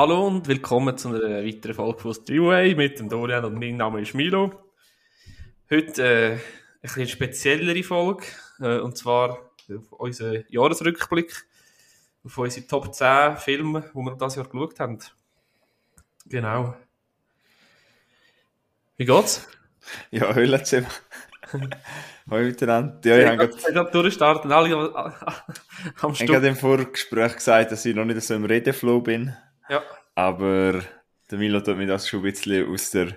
Hallo und willkommen zu einer weiteren Folge von Streamway mit dem Dorian und mein Name ist Milo. Heute äh, eine bisschen speziellere Folge, äh, und zwar unser Jahresrückblick auf unsere Top 10 Filme, die wir das Jahr geschaut haben. Genau. Wie geht's? Ja, Hölle zusammen. Hallo miteinander. Ja, ich habe gerade durchstarten, alle am- am ich habe im Vorgespräch gesagt, dass ich noch nicht so im Redeflow bin. Ja. Aber der Milo tut mir das schon ein bisschen aus der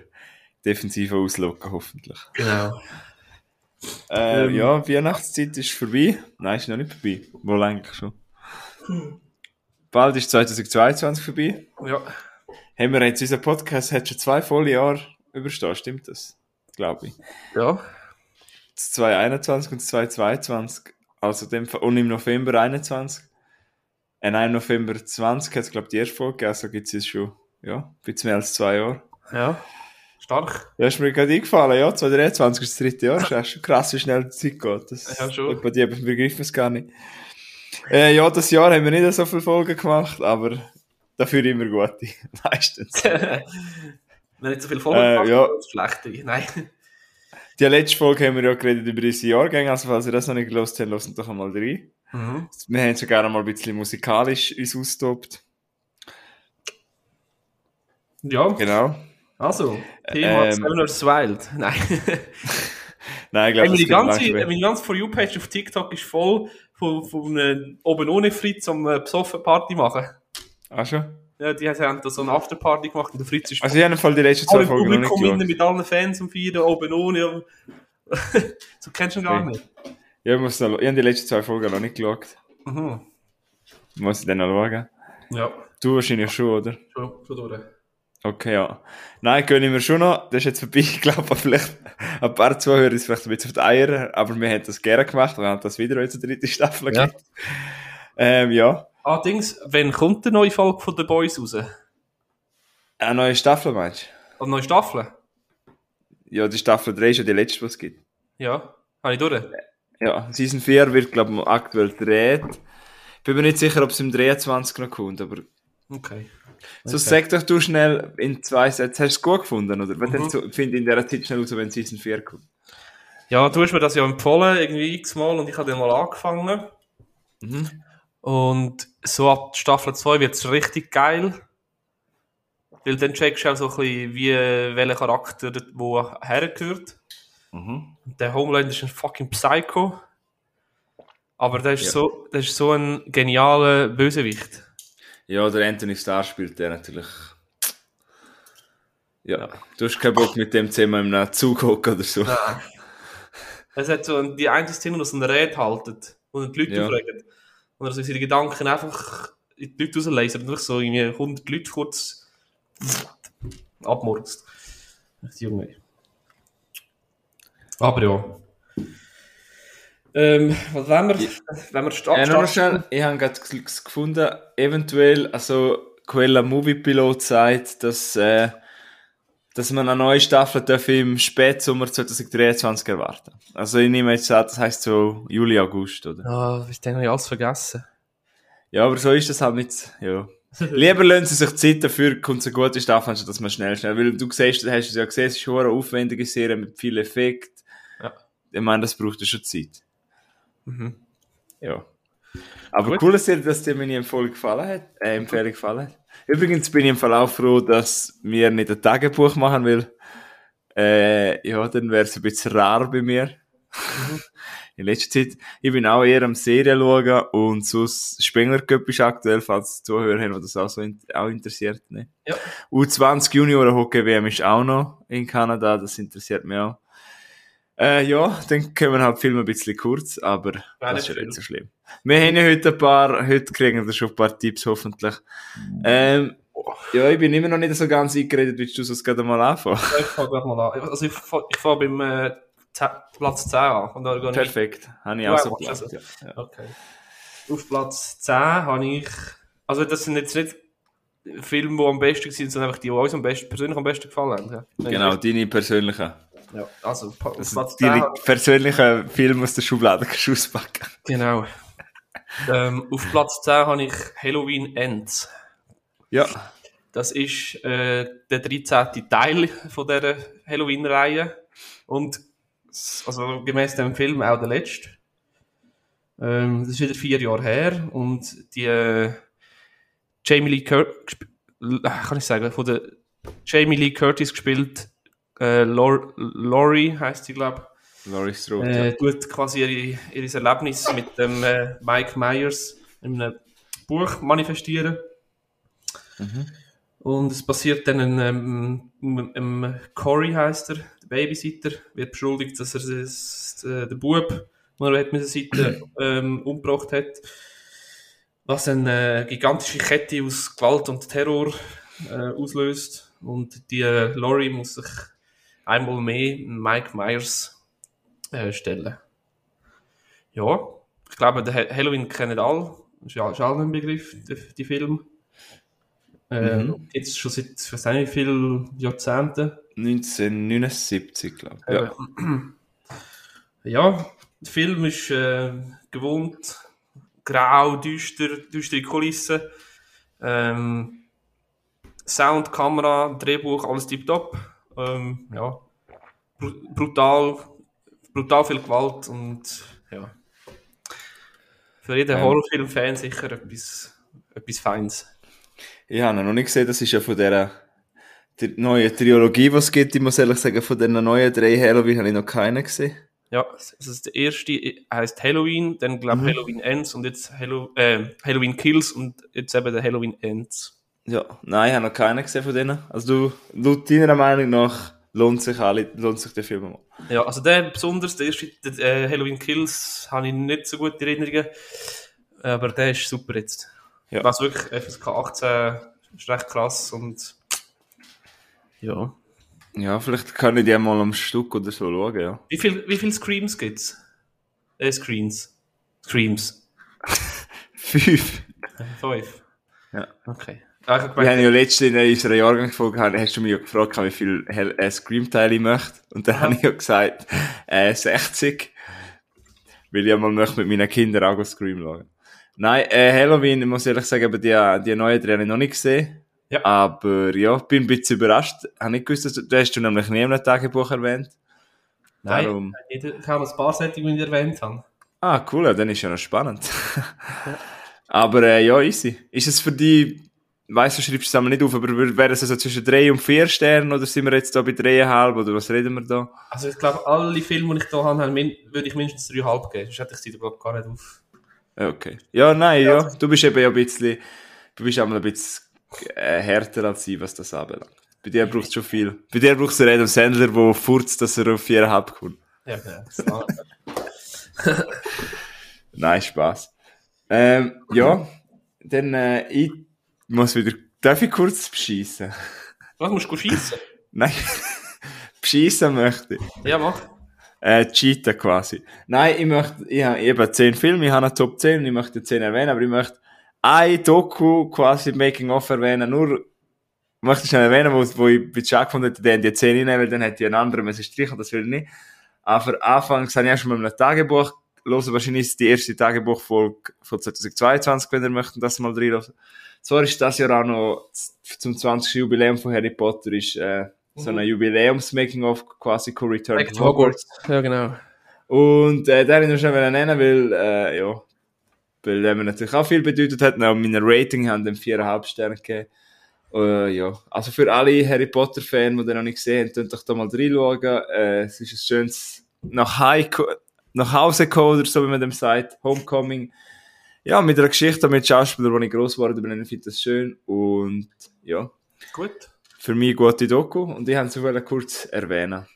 Defensive auslocken, hoffentlich. Genau. Äh, Ähm. ja, die Weihnachtszeit ist vorbei. Nein, ist noch nicht vorbei. Wohl eigentlich schon. Bald ist 2022 vorbei. Ja. Haben wir jetzt, unser Podcast hat schon zwei volle Jahre überstehen, stimmt das? Glaube ich. Ja. Das 2021 und das 2022. Also dem, und im November 21. Äh, nein, im November 20 hat es, glaube ich, die erste Folge gegeben. Also gibt es jetzt schon, ja, ein bisschen mehr als zwei Jahre. Ja. Stark. Ja, ist mir gerade eingefallen, ja, 2023 ist das dritte Jahr. Das ist schon krass, wie schnell die Zeit geht. Das, Ja, schon. Bei dir begriffen es gar nicht. Äh, ja, das Jahr haben wir nicht so viele Folgen gemacht, aber dafür immer gute. Meistens. Wir haben nicht so viel Folgen Äh, gemacht, ja. das Schlechte. Nein. Die letzte Folge haben wir ja geredet über unsere Jahrgänge, also falls ihr das noch nicht gelost habt, lasst doch einmal rein. Mhm. Wir haben sogar einmal ein bisschen musikalisch uns austobt. Ja. Genau. Also, Thema Ähm. Seven vs. Wild. Nein. Nein, ich glaube, meine, ganze, meine ganze For You-Page auf TikTok ist voll von, von einem oben ohne Fritz am besoffen Party machen. Ah, schon? Ja, die haben da so eine Afterparty gemacht und der Fritz ist Also, ich habe Fall die letzten zwei Folgen noch nicht geschaut. mit allen Fans am Feiern, oben ohne. so kennst du ihn gar Okay. nicht. Ja, ich, muss noch, ich habe die letzten zwei Folgen noch nicht geschaut. Mhm. Muss ich dann noch schauen. Ja, Du wahrscheinlich schon, oder? schon, schon durch. Okay, ja. Nein, gönne ich mir schon noch. Das ist jetzt vorbei. Ich glaube, vielleicht ein paar Zuhörer ist vielleicht ein bisschen auf die Eier, aber wir haben das gerne gemacht. Wir haben das wieder in der dritten Staffel Ja. Ähm, ja. Allerdings, wann kommt die neue Folge von The Boys raus? Eine neue Staffel, meinst Eine neue Staffel? du? Ja, die Staffel 3 ist ja die letzte, die es gibt. Ja, habe ich durch. Ja, Season 4 wird, glaube ich, aktuell gedreht. Bin mir nicht sicher, ob es im 23 noch kommt, aber Okay. so Okay. sag doch du schnell in zwei Sätzen, hast du es gut gefunden, oder? Was Mhm. hast du- finde in dieser Zeit schnell raus, wenn Season 4 kommt? Ja, du hast mir das ja empfohlen, irgendwie x-mal, und ich habe dann mal angefangen. Mhm. Und so ab Staffel 2 wird es richtig geil. Weil dann checkst du auch so ein bisschen, wie, welcher Charakter wo hergehört. Mhm. Der Homelander ist ein fucking Psycho. Aber der ist, Ja. so, der ist so ein genialer Bösewicht. Ja, der Anthony Starr spielt der natürlich. Ja, du hast keinen Bock mit dem zusammen im Zug hocken oder so. Nein. Es hat so ein- die eine Szene, wo er so eine Rede haltet und die Leute Ja. aufregt. Und er so seine Gedanken einfach in die Leute rauslässt und einfach so irgendwie 100 Leute kurz abmurkst. Echt Junge. Aber ja. Ähm, was wollen wir? Wenn wir starten? Ja, schnell, ich habe gerade gefunden, eventuell, also Quella Movie Pilot sagt, dass, äh, dass man eine neue Staffel darf im Spätsommer 2023 erwarten. Also ich nehme jetzt an, das heisst so Juli, August, oder? Ah, ich denke, ich alles vergessen. Ja, aber so ist das halt nicht, ja. Lieber lassen sie sich Zeit dafür, kommt so gute Staffel, anstatt dass man schnell, schnell, weil du siehst, du hast es ja gesehen, es ist schon eine aufwendige Serie mit viel Effekt. Ja. Ich meine, das braucht ja schon Zeit. Mhm. Ja. Aber Gut. cool ist ja, dass dir meine Empfehlung gefallen hat. Äh, Empfehlung gefallen hat. Übrigens bin ich im auch froh, dass wir nicht ein Tagebuch machen, weil äh, ja, dann wäre es ein bisschen rar bei mir. In letzter Zeit. Ich bin auch eher am Serien schauen und sonst Spengler Cup ist aktuell, falls Zuhörer haben, die das auch so in, auch interessiert. Ne? Ja. U20 Junioren Hockey WM ist auch noch in Kanada, das interessiert mich auch. Äh, ja, dann können wir halt Film ein bisschen kurz, aber das ist ja nicht so schlimm. Wir haben ja heute ein paar, heute kriegen wir schon ein paar Tipps hoffentlich. Ähm, ja, ich bin immer noch nicht so ganz eingeredet, willst du es gerade mal anfangen? Ich fange gleich mal an. Also ich fange ich fang beim äh, 10, Platz 10 an. Perfekt, habe ich auch so geplant. Ja. Ja. Okay. Auf Platz 10 habe ich. Also, das sind jetzt nicht Filme, die am besten sind, sondern einfach die, die uns am besten, persönlich am besten gefallen haben. ja? Genau, deine persönlichen. Ja, also, Das Platz deine 10. persönlichen Filme aus der Schublade kannst du auspacken. Genau. ähm, auf Platz 10 habe ich Halloween Ends. Ja, Das ist äh, der 13. Teil von dieser Halloween-Reihe. Und also gemäß dem Film auch der letzte. Ähm, das ist wieder vier Jahre her. Und die äh, Jamie Lee Curtis, kann ich sagen, von der Jamie Lee Curtis gespielt, äh, Lor Laurie heißt sie, glaube Laurie Strode. äh, tut quasi ihre, ihr Erlebnis mit dem äh, Mike Myers in einem Buch manifestieren. Und es passiert dann einem, ähm, einem Corey heißt er, der Babysitter, wird beschuldigt, dass er das, äh, den Bub, den er hat mit der Seite ähm, umgebracht hat. Was eine gigantische Kette aus Gewalt und Terror äh, auslöst. Und die äh, Laurie muss sich einmal mehr Mike Myers äh, stellen. Ja, ich glaube, der Ha- Halloween kennen alle. Das ist ja allen ein Begriff, die, die Film. Äh, Mhm. Jetzt schon seit, ich weiß nicht wie viele Jahrzehnten. 1979, glaube ich. Ja. Ja, der Film ist äh, gewohnt, grau, düster, düstere Kulissen. Ähm, Sound, Kamera, Drehbuch, alles tiptop. Ähm, ja, br brutal, brutal viel Gewalt und ja. Für jeden Ähm. Horrorfilm-Fan sicher etwas, etwas Feins. Ich habe noch nicht gesehen, das ist ja von dieser die neuen Trilogie, die es gibt. Ich muss ehrlich sagen, von den neuen drei Halloween habe ich noch keinen gesehen. Ja, das ist der erste heißt Halloween, dann glaube Mhm. Halloween Ends und jetzt Hallo äh, Halloween Kills und jetzt eben der Halloween Ends. Ja, nein, ich habe noch keinen gesehen von denen. Also du, laut deiner Meinung nach lohnt sich alle, lohnt sich der Film mal. Ja, also der besonders, der erste der, äh, Halloween Kills, habe ich nicht so gute Erinnerungen, aber der ist super jetzt. Ja. Was wirklich FSK 18 ist recht krass und ja. Ja, vielleicht kann ich die mal am Stück oder so schauen, ja. Wie viel, wie viel Screams gibt's? Äh, Screens. Screams. Fünf. Fünf. Ja. Okay. Ich Wir haben ja letztens in unserer Jahrgangsfolge, hast du mich ja gefragt, wie viel äh, Scream-Teile ich möchte. Und dann habe ich ja gesagt, äh, 60. Weil ich ja mal möchte mit meinen Kindern auch Scream schauen. Nein, äh, Halloween, ich muss ehrlich sagen, aber die, die neuen drei habe ich noch nicht gesehen. Ja. Aber ja, bin ein bisschen überrascht. Habe nicht gewusst, dass du, du hast du nämlich nie einem Tagebuch erwähnt. nein, Darum. ich habe ein paar Sättigungen erwähnt. Haben. Ah, cool, ja, dann ist ja noch spannend. aber äh, ja, easy. Ist es für dich, weißt du, schreibst du es einmal nicht auf, aber wäre es also zwischen drei und vier Sternen oder sind wir jetzt da bei dreieinhalb oder was reden wir da? Also ich glaube, alle Filme, die ich hier habe, würde ich mindestens 3,5 geben. Sonst hätte ich sie da glaub, gar nicht auf. Ja, Okay. Ja, nein, ja. Du bist eben ja ein bisschen, du bist einmal ein bisschen äh, härter als ich, was das anbelangt. Bei dir braucht es schon viel. Bei dir braucht es einen Adam Sandler, der furzt, dass er auf viereinhalb kommt. Ja, ja. So. Nein, Spaß. Ähm, ja, dann, äh, ich muss wieder, darf ich kurz beschissen? Was musst du schießen? Nein, beschissen möchte ich. Ja, mach. Äh, cheaten quasi. Nein, ich möchte, ich habe eben 10 Filme, ich habe eine Top 10 und ich möchte 10 erwähnen, aber ich möchte ein Doku quasi Making of erwähnen, nur, ich möchte schnell erwähnen, wo, wo ich bei Chuck gefunden hätte, den die 10 reinnehmen, weil dann hätte ich einen anderen müssen streichen, das will ich nicht. Aber anfangs habe ich erst mal mit einem Tagebuch hören, wahrscheinlich ist es die erste Tagebuchfolge von 2022, wenn ihr möchtet, das mal reinhören. Zwar ist das Jahr auch noch zum 20. Jubiläum von Harry Potter ist, äh, so ein Jubiläums-Making-of quasi co-Return Back to Hogwarts. Ja, genau. und äh, den ich noch schnell nennen, weil, äh, ja, weil der mir natürlich auch viel bedeutet hat. Auch meine Rating haben dem 4,5 Sterne gegeben. Äh, ja, also für alle Harry Potter-Fans, die den noch nicht gesehen haben, könnt doch da mal reinschauen. Äh, es ist ein schönes nach, High nach Hause oder so, wie man dem sagt, Homecoming. Ja, mit einer Geschichte mit Schauspielern, die ich gross geworden bin, ich finde das schön. Und ja, Gut. für mich gute Doku und ich wollte es kurz erwähnen.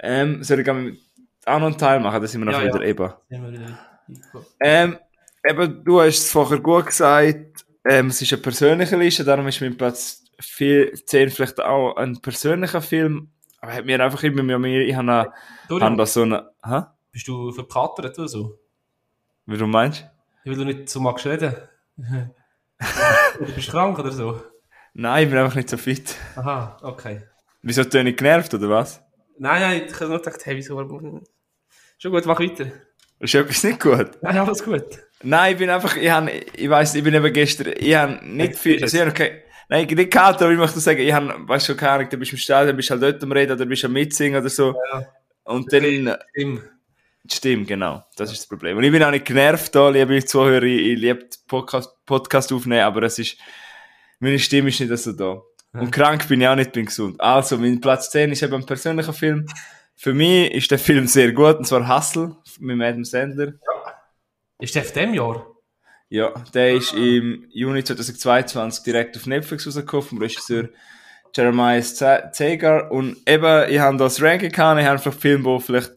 Ähm, soll ich auch noch einen Teil machen, dann sind wir noch Ja, wieder ja. eben. Ähm, eben, du hast es vorher gut gesagt, ähm, es ist eine persönliche Liste, darum ist mein Platz 4, 10 vielleicht auch ein persönlicher Film. Aber hat mir einfach immer mehr, ich habe, eine- habe da so eine, hä? bist du verkatert oder so? Wie du meinst? Ich will du nicht so magst reden. oder bist du krank oder so? Nein, ich bin einfach nicht so fit. Aha, okay. Wieso bin ich genervt, oder was? Nein, nein, ich habe nur gedacht, hey, wieso? Schon gut, mach weiter. Ist etwas nicht gut? Nein, alles gut. Nein, ich bin einfach, ich han, ich weiss, ich bin eben gestern, ich han nicht viel, also ich hab noch kein, Nein, nicht kalt, aber ich möchte sagen, ich habe, weißt du, keine Ahnung, du bist im Stadion, bist halt dort am Reden oder bist am Mitsingen oder so. Ja. Und dann, Stimmt. Stimmt, genau, das ist das Problem. Und ich bin auch nicht genervt da, liebe Zuhörer, ich, ich liebe Podcast, Podcast aufnehmen, aber es ist, meine Stimme ist nicht so da. Und krank bin ich auch nicht, bin gesund. Also, mein Platz 10 ist eben ein persönlicher Film. Für mich ist der Film sehr gut, und zwar Hustle mit Adam Sandler. Ist der von dem Jahr? Ja, der ist im Juni 2022 direkt auf Netflix rausgekommen vom Regisseur Jeremiah Zegar. Und eben, ich habe das Ranking gehabt, ich habe einfach Film, wo vielleicht,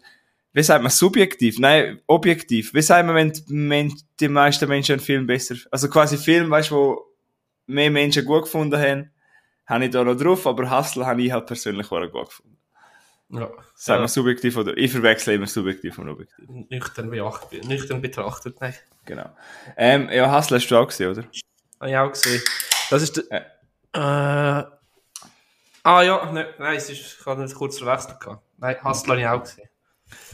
wie sagt man, subjektiv? Nein, objektiv. Wie sagt man, wenn die, Men- die meisten Menschen einen Film besser, also quasi Film, weißt du, wo mehr Menschen gut gefunden haben, habe ich da noch drauf, aber Hustle habe ich halt persönlich auch gut gefunden. Ja. Sagen Ja. wir subjektiv oder, ich verwechsle immer subjektiv und objektiv. Nüchtern, beachtet, nüchtern betrachtet, nein. Genau. Ähm, ja, Hustle hast du auch gesehen, oder? Habe ich auch gesehen. Das ist der. Äh, ah ja, ne, nein, es ist, ich habe nicht kurz verwechselt. gehabt. Nein, Hustler habe ich auch gesehen.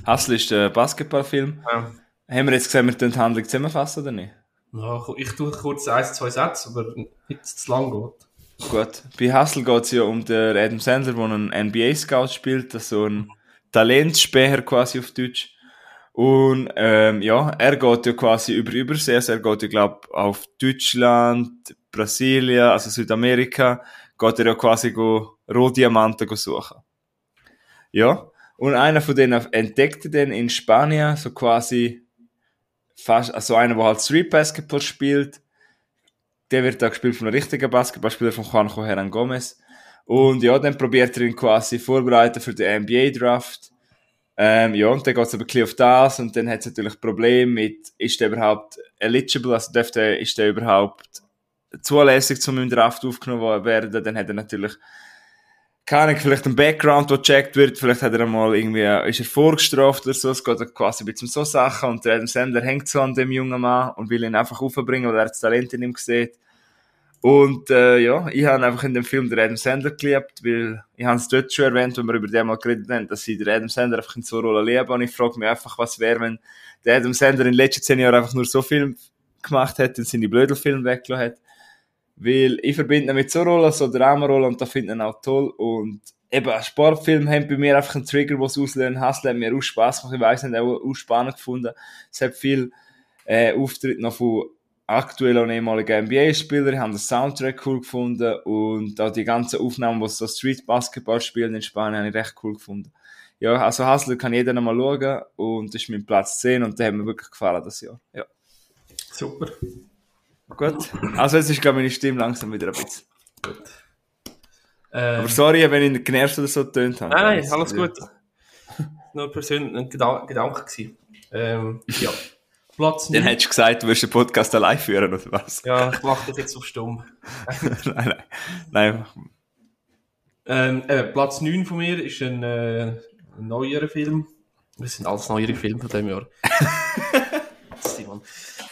Hustle ist der Basketballfilm. Ja. Haben wir jetzt gesehen, wir können die Handlung zusammenfassen oder nicht? Ja, ich tue kurz ein, zwei Sätze, aber nicht zu lang geht. Gut. Bei Hustle geht es ja um den Adam Sandler, der einen NBA-Scout spielt, das so ein Talentspäher quasi auf Deutsch. Und ähm, ja, er geht ja quasi über Übersee, also er geht ja, glaube auf Deutschland, Brasilien, also Südamerika, geht er ja quasi go Rohdiamanten go suchen. Ja, und einer von denen entdeckte den in Spanien, so quasi fast, also einer, der halt Street Basketball spielt, der wird da gespielt von einem richtigen Basketballspieler von Juanjo Hernan Gomez. Und ja, dann probiert er ihn quasi vorbereiten für den NBA-Draft. Ähm, ja, und dann geht es aber ein auf das und dann hat es natürlich Probleme mit, ist der überhaupt eligible, also dürfte, ist der überhaupt zulässig, zum im Draft aufgenommen werden, dann hat er natürlich keine vielleicht ein Background, der gecheckt wird, vielleicht hat er einmal irgendwie, ist er vorgestraft oder so, es geht quasi ein bisschen um so Sachen und der Adam Sandler hängt so an dem jungen Mann und will ihn einfach aufbringen, weil er das Talent in ihm sieht. Und äh, ja, ich habe einfach in dem Film den Adam Sandler geliebt, weil ich habe es dort schon erwähnt, wenn wir über den mal geredet haben, dass ich den Adam Sandler einfach in so einer Rolle liebe und ich frage mich einfach, was wäre, wenn der Adam Sandler in den letzten zehn Jahren einfach nur so Film gemacht hätte und seine Blödelfilme weggelassen hätte. Weil ich verbinde ihn mit so Rollen, so Dramarollen und da finde ich auch toll. Und eben, ein Sportfilm haben bei mir einfach einen Trigger, was auslösen. Hustle hat mir auch Spass gemacht. Ich weiss nicht, auch, auch spannend gefunden. Es hat viel äh, Auftritt noch von aktuellen und ehemaligen NBA-Spielern. Ich habe den Soundtrack cool gefunden und auch die ganzen Aufnahmen, die so Street Basketball spielen in Spanien, habe ich recht cool gefunden. Ja, also Hustle kann jeder noch mal schauen und das ist mein Platz 10 und der hat mir wirklich gefallen das Jahr. Ja. Super. Gut. Also jetzt ist, glaube ich, meine Stimme langsam wieder ein bisschen. Gut. Ähm, Aber sorry, wenn ich genervt oder so getönt habe. nein, nein, alles gut. Nur persönlich ein Gedan Gedanke gewesen. Ähm, ja. Platz Dann 9. hättest du gesagt, du wirst den Podcast allein führen, oder was? Ja, ich mache dich jetzt auf stumm. nein, nein. Nein, Ähm, äh, Platz 9 von mir ist ein, äh, ein neuerer Film. Das sind alles neuere Filme von diesem Jahr. Simon.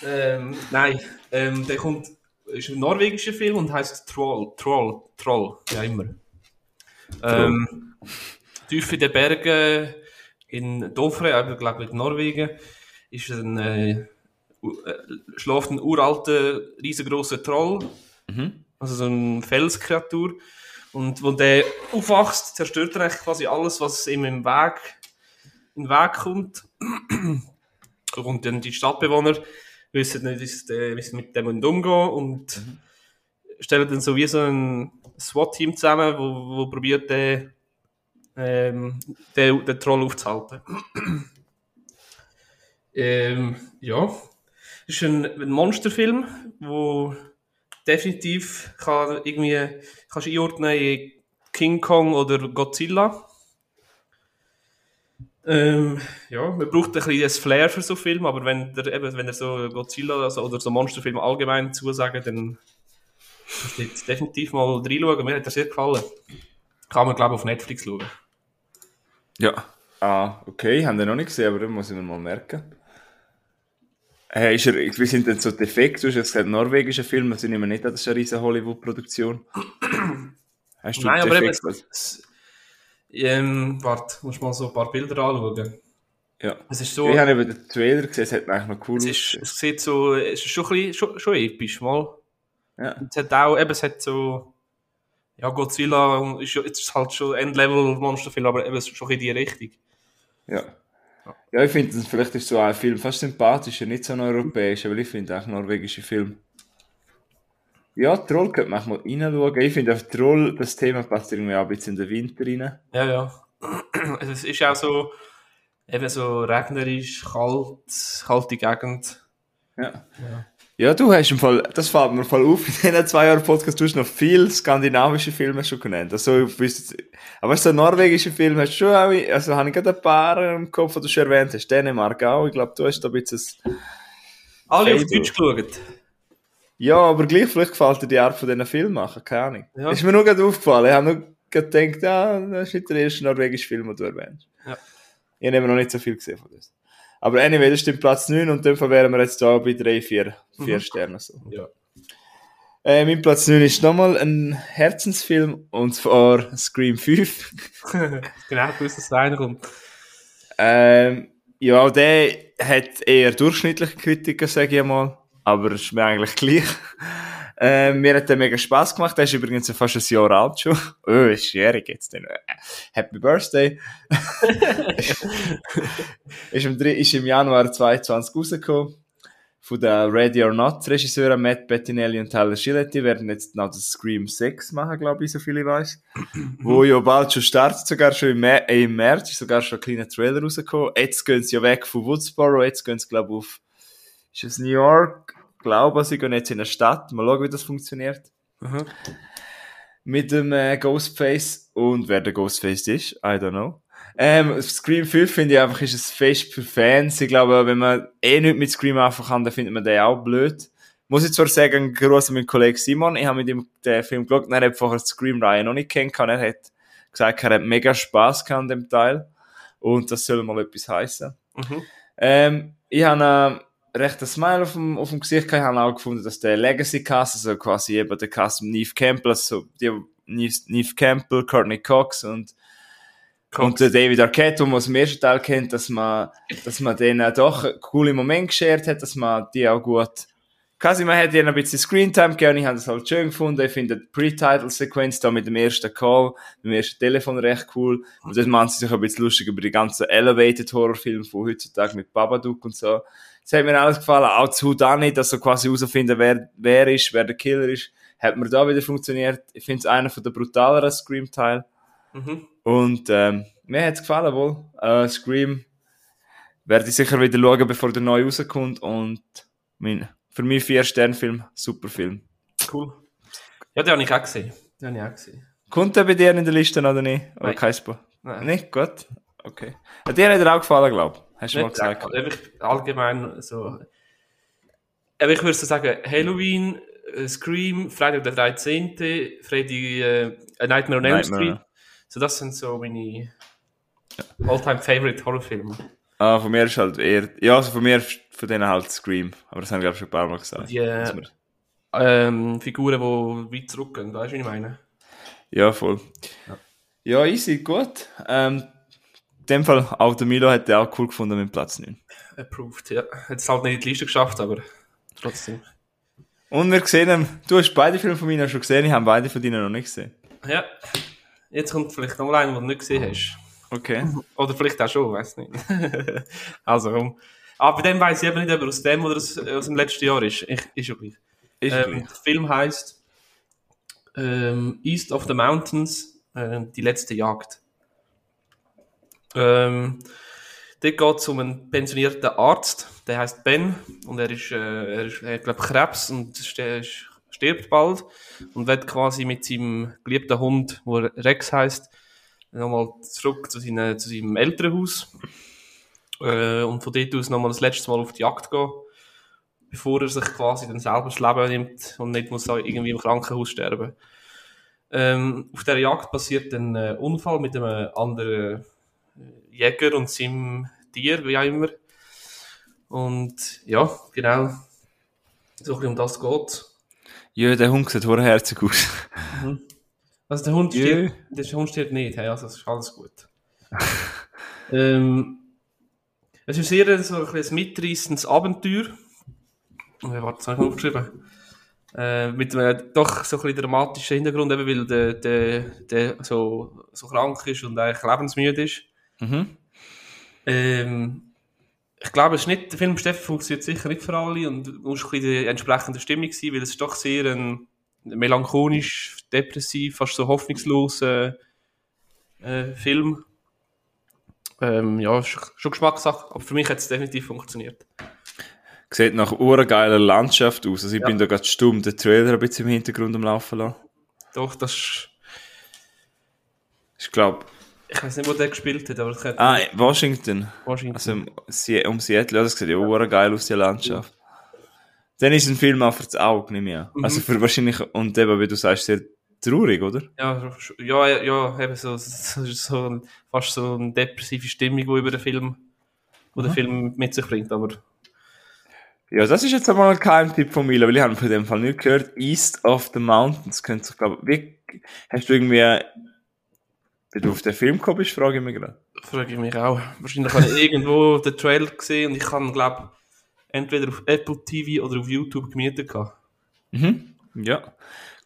Ähm, nein, ähm, der kommt, ist ein norwegischer Film und heißt Troll. Troll. Troll, ja immer. Ähm, tief in den Bergen in Dovre, ich glaube in Norwegen, ist ein, äh, äh, schläft ein uralter, riesengroßer Troll. Also so eine Felskreatur. Und wo der aufwachst, zerstört er quasi alles, was ihm im Weg, in den Weg kommt. Und dann die Stadtbewohner wissen nicht, wie sie, sie mit dem umgehen und stellen dann so wie so ein SWAT-Team zusammen, wo, wo probiert, den, ähm, den, den Troll aufzuhalten. ähm, ja. Es ist ein, ein Monsterfilm, wo definitiv kann irgendwie kannst einordnen in King Kong oder Godzilla. Ähm, ja, man braucht ein bisschen das Flair für so Film, aber wenn der, eben, wenn er so Godzilla also, oder so Monsterfilme allgemein zusagen, dann jetzt definitiv mal reinschauen. Mir hat er sehr gefallen. Kann man, glaube ich, auf Netflix schauen. Ja. Ah, okay, haben wir noch nicht gesehen, aber das muss ich mir mal merken. Äh, ist er, wie sind denn so defekt? Du hast jetzt gesagt, norwegische Filme sind immer nicht, das ist eine riesen Hollywood-Produktion. Hast du Nein, aber eben, ähm, warte, musst mal so ein paar Bilder anschauen. Ja. Es ist so, Ich habe eben den Trailer gesehen, es hat eigentlich noch cool es, ist, es sieht so, es ist schon ein bisschen, schon, schon episch, mal. Ja. Es hat auch, eben, es hat so, Ja, Godzilla ist jetzt halt schon Endlevel-Monsterfilm, aber eben schon in die Richtung. Ja. Ja, ich finde, vielleicht ist so ein Film fast sympathischer, nicht so ein europäischer, weil ich finde auch norwegische Film. Ja, Troll könnte man mal reinschauen. Ich finde, auf Troll, das Thema passt irgendwie auch ein bisschen in den Winter rein. Ja, ja. Also, es ist auch so, eben so regnerisch, kalt, kalte Gegend. Ja. ja. Ja, du hast im Fall, das fällt mir voll auf, in diesen zwei Jahren Podcast, du hast noch viel skandinavische Filme schon genannt. Also, aber so norwegische Filme hast du schon auch, also habe ich gerade ein paar im Kopf, die du schon erwähnt hast. Dänemark auch, ich glaube, du hast da ein bisschen Alle auf Deutsch geschaut? Ja, aber gleich, vielleicht gefällt dir die Art von diesen Filmen machen, keine Ahnung. Ja. Ist mir nur gerade aufgefallen, ich habe nur gedacht, ja, das ist nicht der erste norwegische Film, den du erwähnst. Ja. Ich habe noch nicht so viel gesehen von das. Aber anyway, das stimmt Platz 9 und dann wären wir jetzt da bei 3, 4, 4 mhm. Sternen. So. Ja. Äh, mein Platz 9 ist nochmal ein Herzensfilm und zwar Scream 5. genau, ich wusste, dass da reinkommt. Ähm, ja, der hat eher durchschnittliche Kritiker, sage ich mal, aber ist mir eigentlich gleich. Äh, mir hat der mega Spaß gemacht. Der ist übrigens fast ein Jahr alt schon. Oh, ist jährig jetzt. Dann. Happy Birthday. ist, im, ist im Januar 2022 rausgekommen. Von den Ready or Not Regisseuren Matt Bettinelli und Tyler Schiletti werden jetzt noch das Scream 6 machen, glaube ich, so viel ich weiß. Wo ja bald schon startet, sogar schon im, äh, im März, ist sogar schon ein kleiner Trailer rausgekommen. Jetzt gehen sie ja weg von Woodsboro, jetzt gehen sie, glaube ich, auf, ist es New York? Glaube, sie gehen jetzt in eine Stadt. Mal schauen, wie das funktioniert. Mhm. Mit dem äh, Ghostface. Und wer der Ghostface ist, I don't know. Ähm, Scream 5 finde ich einfach ist ein Fest für Fans. Ich glaube, wenn man eh nicht mit Scream anfangen kann, dann findet man den auch blöd. Muss ich zwar sagen, an meinen Kollegen Simon. Ich habe mit ihm den Film geschaut. Er hat vorher Scream-Reihe noch nicht kennengelernt. Er hat gesagt, er hat mega Spaß gehabt an dem Teil. Und das soll mal etwas heißen. Mhm. Ähm, ich habe recht ein Smile auf dem, auf dem Gesicht gehabt. Ich habe auch gefunden, dass der Legacy Cast, also quasi eben der Cast mit Neve Campbell, also die Neve, Neve Campbell, Courtney Cox und Cox. und der David Arquette, den man aus dem ersten Teil kennt, dass man, dass man denen doch einen coolen Moment geschert hat, dass man die auch gut quasi man hat ihnen ein bisschen Screentime gegeben, ich habe das halt schön gefunden, ich finde die Pre-Title-Sequenz da mit dem ersten Call, mit dem ersten Telefon recht cool, und das machen sie sich ein bisschen lustig über die ganzen Elevated-Horrorfilme von heutzutage mit Babadook und so. Das hat mir alles gefallen. Auch zu Danny, dass er quasi herausfinden, wer, wer ist, wer der Killer ist, hat mir da wieder funktioniert. Ich finde es einer von der brutaleren Scream-Teile. Mhm. Und ähm, mir hat es gefallen wohl. Äh, Scream werde ich sicher wieder schauen, bevor der neu rauskommt. Und mein, für mich vier Sternfilm, super Film. Cool. Ja, den habe ich auch gesehen. Den habe ich auch gesehen. Kommt der bei dir in der Liste oder nicht? Oder Nein. kein Spo? Nein. Nicht? Gut. Okay. Dir hat er auch gefallen, glaube ich. Hast du mal gesagt? Einfach allgemein so. Aber ich würde so sagen, Halloween, äh, Scream, Freitag der 13., Freddy, äh, Nightmare on Elm Street. So, das sind so meine all-time favorite Horrorfilme. Ah, von mir ist halt eher, ja, also von mir, von denen halt Scream. Aber das haben wir, glaube ich, schon ein paar Mal gesagt. Die äh, ähm, Figuren, die weit zurückgehen, weißt du, wie ich meine? Ja, voll. Ja, ja easy, gut. Ähm, dem Fall, auch der Milo hat auch cool gefunden mit Platz 9. Approved, ja. Hat es halt nicht in die Liste geschafft, aber trotzdem. Und wir sehen, du hast beide Filme von mir schon gesehen, ich habe beide von denen noch nicht gesehen. Ja. Jetzt kommt vielleicht noch einer, den du nicht gesehen hast. Okay. Oder vielleicht auch schon, weiß nicht. also komm. Aber bei dem weiß ich eben nicht, ob er aus dem oder aus, aus dem letzten Jahr ist. Ich, ist ja gleich. Ist ähm, gleich. Der Film heißt ähm, East of the Mountains, äh, die letzte Jagd. Ähm, dort geht es um einen pensionierten Arzt, der heißt Ben und er ist, äh, er ist er glaube Krebs und stirbt bald und wird quasi mit seinem geliebten Hund, wo Rex heißt, nochmal zurück zu, seine, zu seinem Elternhaus äh, und von dort aus nochmal das letzte Mal auf die Jagd gehen, bevor er sich quasi dann selber das Leben nimmt und nicht muss irgendwie im Krankenhaus sterben. Ähm, auf der Jagd passiert ein äh, Unfall mit einem anderen Jäger und seinem Tier, wie auch immer. Und ja, genau. So ein bisschen um das geht Ja, der Hund sieht herzig aus. Mhm. Also der Hund, stirbt, der Hund stirbt nicht, hey, also es ist alles gut. ähm, es ist sehr so ein, ein mitreißendes Abenteuer. Oh, warte, das habe ich aufgeschrieben. Äh, mit einem doch so ein bisschen dramatischen Hintergrund, eben weil der, der, der so, so krank ist und eigentlich lebensmüde ist. Mhm. Ähm, ich glaube, es ist nicht, der Film Steffen funktioniert sicher nicht für alle und du musst ein bisschen die entsprechende Stimmung sein, weil es ist doch sehr ein melancholisch, depressiv, fast so hoffnungslos äh, äh, Film. Ähm, ja, schon Geschmackssache, aber für mich hat es definitiv funktioniert. Sieht nach urgeiler Landschaft aus. Also ich Ja. bin da gerade stumm den Trailer ein bisschen im Hintergrund am Laufen lassen. Doch, das ist, Ich glaube, ich weiß nicht, wo der gespielt hat, aber das könnte ah, Washington. Washington. Also um, Sie- um Seattle, ja, das sieht ja urgeil aus, die Landschaft. Dann ist ein Film auch für das Auge, nicht mehr. Mhm. Also für wahrscheinlich, und eben, wie du sagst, sehr traurig, oder? Ja, ja, ja, ja eben so, so, so fast so eine depressive Stimmung, die über den Film, wo der Film mit sich bringt, aber Ja, das ist jetzt einmal ein Geheimtipp von Milo, weil ich habe von dem Fall nicht gehört. East of the Mountains könnte ich glaube, wie, hast du irgendwie, du auf den Film gekommen bist, frage ich mich gerade. frage ich mich auch. Wahrscheinlich habe ich irgendwo den Trailer gesehen und ich kann, glaube entweder auf Apple TV oder auf YouTube gemietet. Mhm. Ja.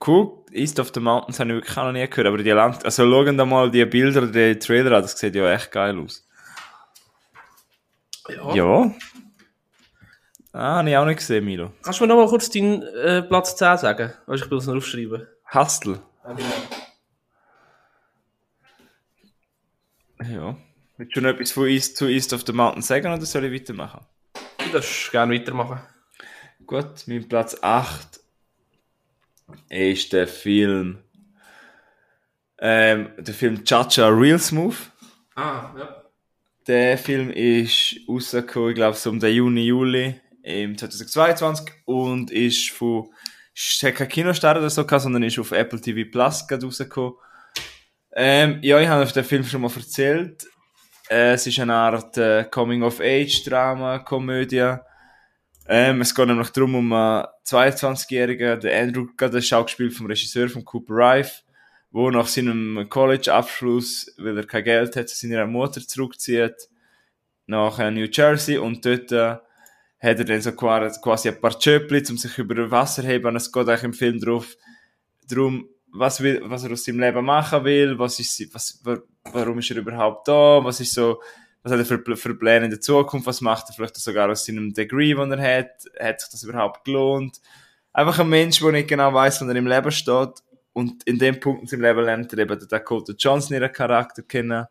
Cool. East of the Mountains habe ich wirklich auch noch nie gehört, aber die Land, also schauen da mal die Bilder, die Trailer an, das sieht ja echt geil aus. Ja. Ja. Ah, habe ich auch nicht gesehen, Milo. Kannst du mir noch mal kurz deinen äh, Platz 10 sagen? Weißt, ich will es noch aufschreiben. Hustle. Ja. Willst du noch etwas von East zu East of the Mountains sagen oder soll ich weitermachen? Du darfst gerne weitermachen. Gut, mein Platz 8 ist der Film. Ähm, der Film Chacha Real Smooth. Ah, ja. Der Film ist rausgekommen, ich glaube, so um den Juni, Juli im 2022 und ist von. Es hat kein Kinostart oder so sondern ist auf Apple TV Plus gerade rausgekommen. Ähm, ja, ich habe den Film schon mal erzählt. Äh, es ist eine Art äh, Coming-of-Age-Drama, Komödie. Ähm, es geht nämlich darum, um einen 22-Jährigen, der Andrew, gerade auch gespielt vom Regisseur von Cooper Rife, wo nach seinem College-Abschluss, weil er kein Geld hat, zu seiner Mutter zurückzieht, nach äh, New Jersey und dort äh, hat er dann so quasi ein paar Schöppli, um sich über Wasser zu heben und es geht eigentlich im Film drauf, darum, was, will, was er aus seinem Leben machen will, was ist, was, wa- warum ist er überhaupt da, was ist so, was hat er für, für Pläne in der Zukunft, was macht er vielleicht sogar aus seinem Degree, den er hat, hat sich das überhaupt gelohnt. Einfach ein Mensch, der nicht genau weiß, wo er im Leben steht und in dem Punkt in seinem Leben lernt er eben den Dakota Johnson, ihren Charakter kennen.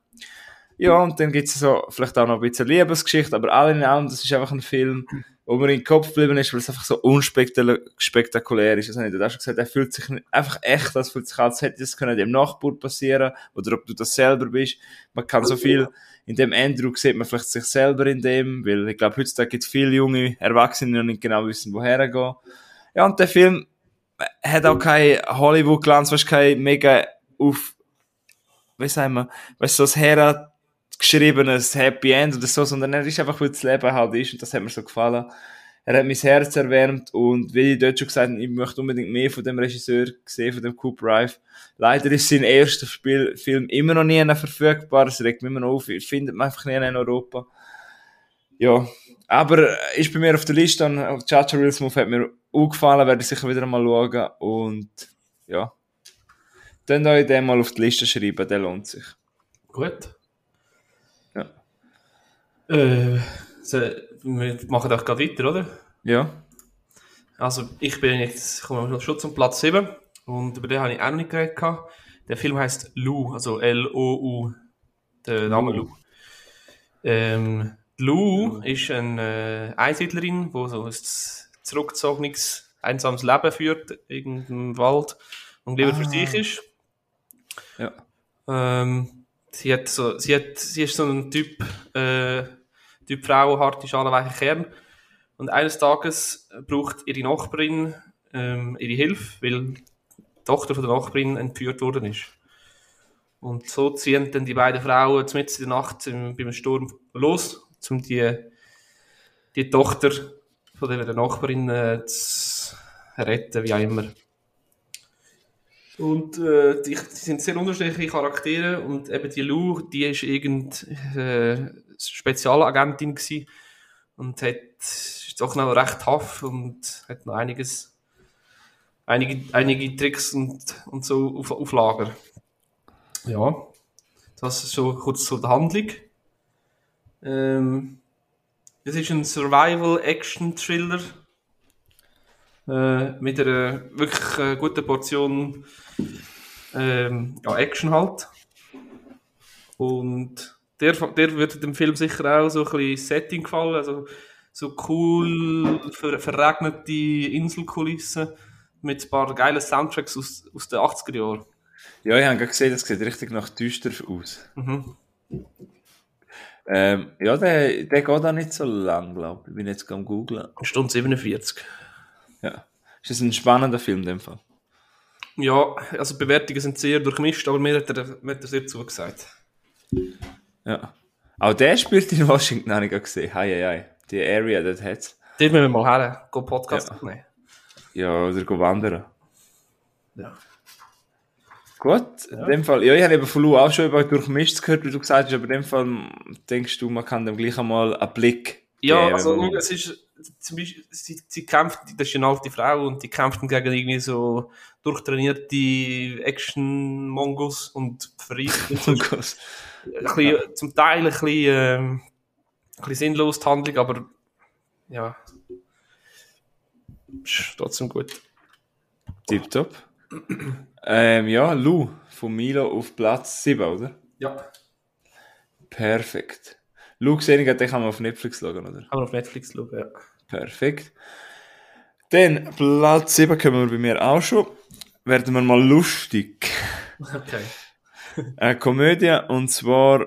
Ja, und dann gibt's so vielleicht auch noch ein bisschen Liebesgeschichte, aber alle in allem, das ist einfach ein Film, wo mir in den Kopf geblieben ist, weil es einfach so unspektakulär ist. Also, ich habe auch schon gesagt, er fühlt sich einfach echt, das fühlt sich an, als hätte das können dem Nachbar passieren, oder ob du das selber bist. Man kann so viel, in dem Andrew sieht man vielleicht sich selber in dem, weil ich glaube, heutzutage gibt es viele junge Erwachsene, die nicht genau wissen, woher gehen. Ja, und der Film hat auch kein Hollywood-Glanz, weißt kein mega auf, wie sagen wir, weißt du, so ein geschriebenes Happy End oder so, sondern er ist einfach, wie das Leben halt ist und das hat mir so gefallen. Er hat mein Herz erwärmt und wie ich dort schon gesagt habe, ich möchte unbedingt mehr von dem Regisseur sehen, von dem Cooper Rife. Leider ist sein erster Spiel, Film immer noch nie verfügbar, es regt mich immer noch auf, findet man einfach nie in Europa. Ja, aber ist bei mir auf der Liste und Chacha Real Smooth hat mir auch gefallen, werde ich sicher wieder mal schauen und ja. Dann euch den mal auf die Liste schreiben, der lohnt sich. Gut. Äh, so, wir machen doch gerade weiter, oder? Ja. Also, ich bin jetzt, komme schon zum Platz 7 und über den habe ich auch noch nicht geredet. gehabt. Der Film heißt Lou, also L-O-U, der Name Lou. Ähm, Lou ist eine äh, Einsiedlerin, die so ein zurückgezogenes, einsames Leben führt, in irgendeinem Wald und lieber für Ah. sich ist. Ja. Ähm, sie, hat so, sie, hat, sie ist so ein Typ, äh, Typ Frau, harte Schale, weicher Kern. Und eines Tages braucht ihre Nachbarin ähm, ihre Hilfe, weil die Tochter von der Nachbarin entführt worden ist. Und so ziehen dann die beiden Frauen mitten in der Nacht im, beim Sturm los, um die, die Tochter von der Nachbarin äh, zu retten, wie auch immer. Und äh, die, die sind sehr unterschiedliche Charaktere und eben die Lou, die ist irgend äh, Spezialagentin gsi und hat ist doch noch recht tough und hat noch einiges einige, einige Tricks und, und so auf, auf Lager. Ja, das ist so kurz zur Handlung. Ähm, es ist ein Survival-Action-Thriller äh, mit einer wirklich äh, guten Portion ähm, ja, Action halt. Und der, der wird dem Film sicher auch so ein bisschen Setting gefallen, also so cool ver verregnete Inselkulissen mit ein paar geilen Soundtracks aus, aus den 80er Jahren. Ja, ich habe gesehen, das sieht richtig nach düster aus. Mhm. Ähm, ja, der, der geht auch nicht so lang, glaube ich. Ich bin jetzt am googlen. Stunde 47. Ja. Ist das ein spannender Film in dem Fall? Ja, also Bewertungen sind sehr durchmischt, aber mir hat er, mir hat er sehr zugesagt. Ja. Auch der spielt in Washington, habe ich gerade gesehen. Hei, hei, hei. Die Area, das hat's. Dort müssen wir mal her, go Podcast Ja. aufnehmen. Ja, oder go wandern. Ja. Gut, in dem Fall, ja, ich habe eben von Lou auch schon über durchmischt gehört, wie du gesagt hast, aber in dem Fall denkst du, man kann dem gleich einmal einen Blick Ja, geben, also wenn man- es ist zum Beispiel, sie, sie kämpft, das ist eine alte Frau und die kämpft gegen irgendwie so durchtrainierte Action-Mongos und und so. Ein bisschen, zum Teil ein bisschen, ähm, ein bisschen sinnlos die Handlung, aber ja, ist trotzdem gut. Tipptopp. ähm, ja, Lou von Milo auf Platz 7, oder? Ja. Perfekt. Lou gesehen, den kann man auf Netflix schauen, oder? Kann man auf Netflix schauen, ja. Perfekt. Dann, Platz 7 kommen wir bei mir auch schon. Werden wir mal lustig. Okay. Eine Komödie, und zwar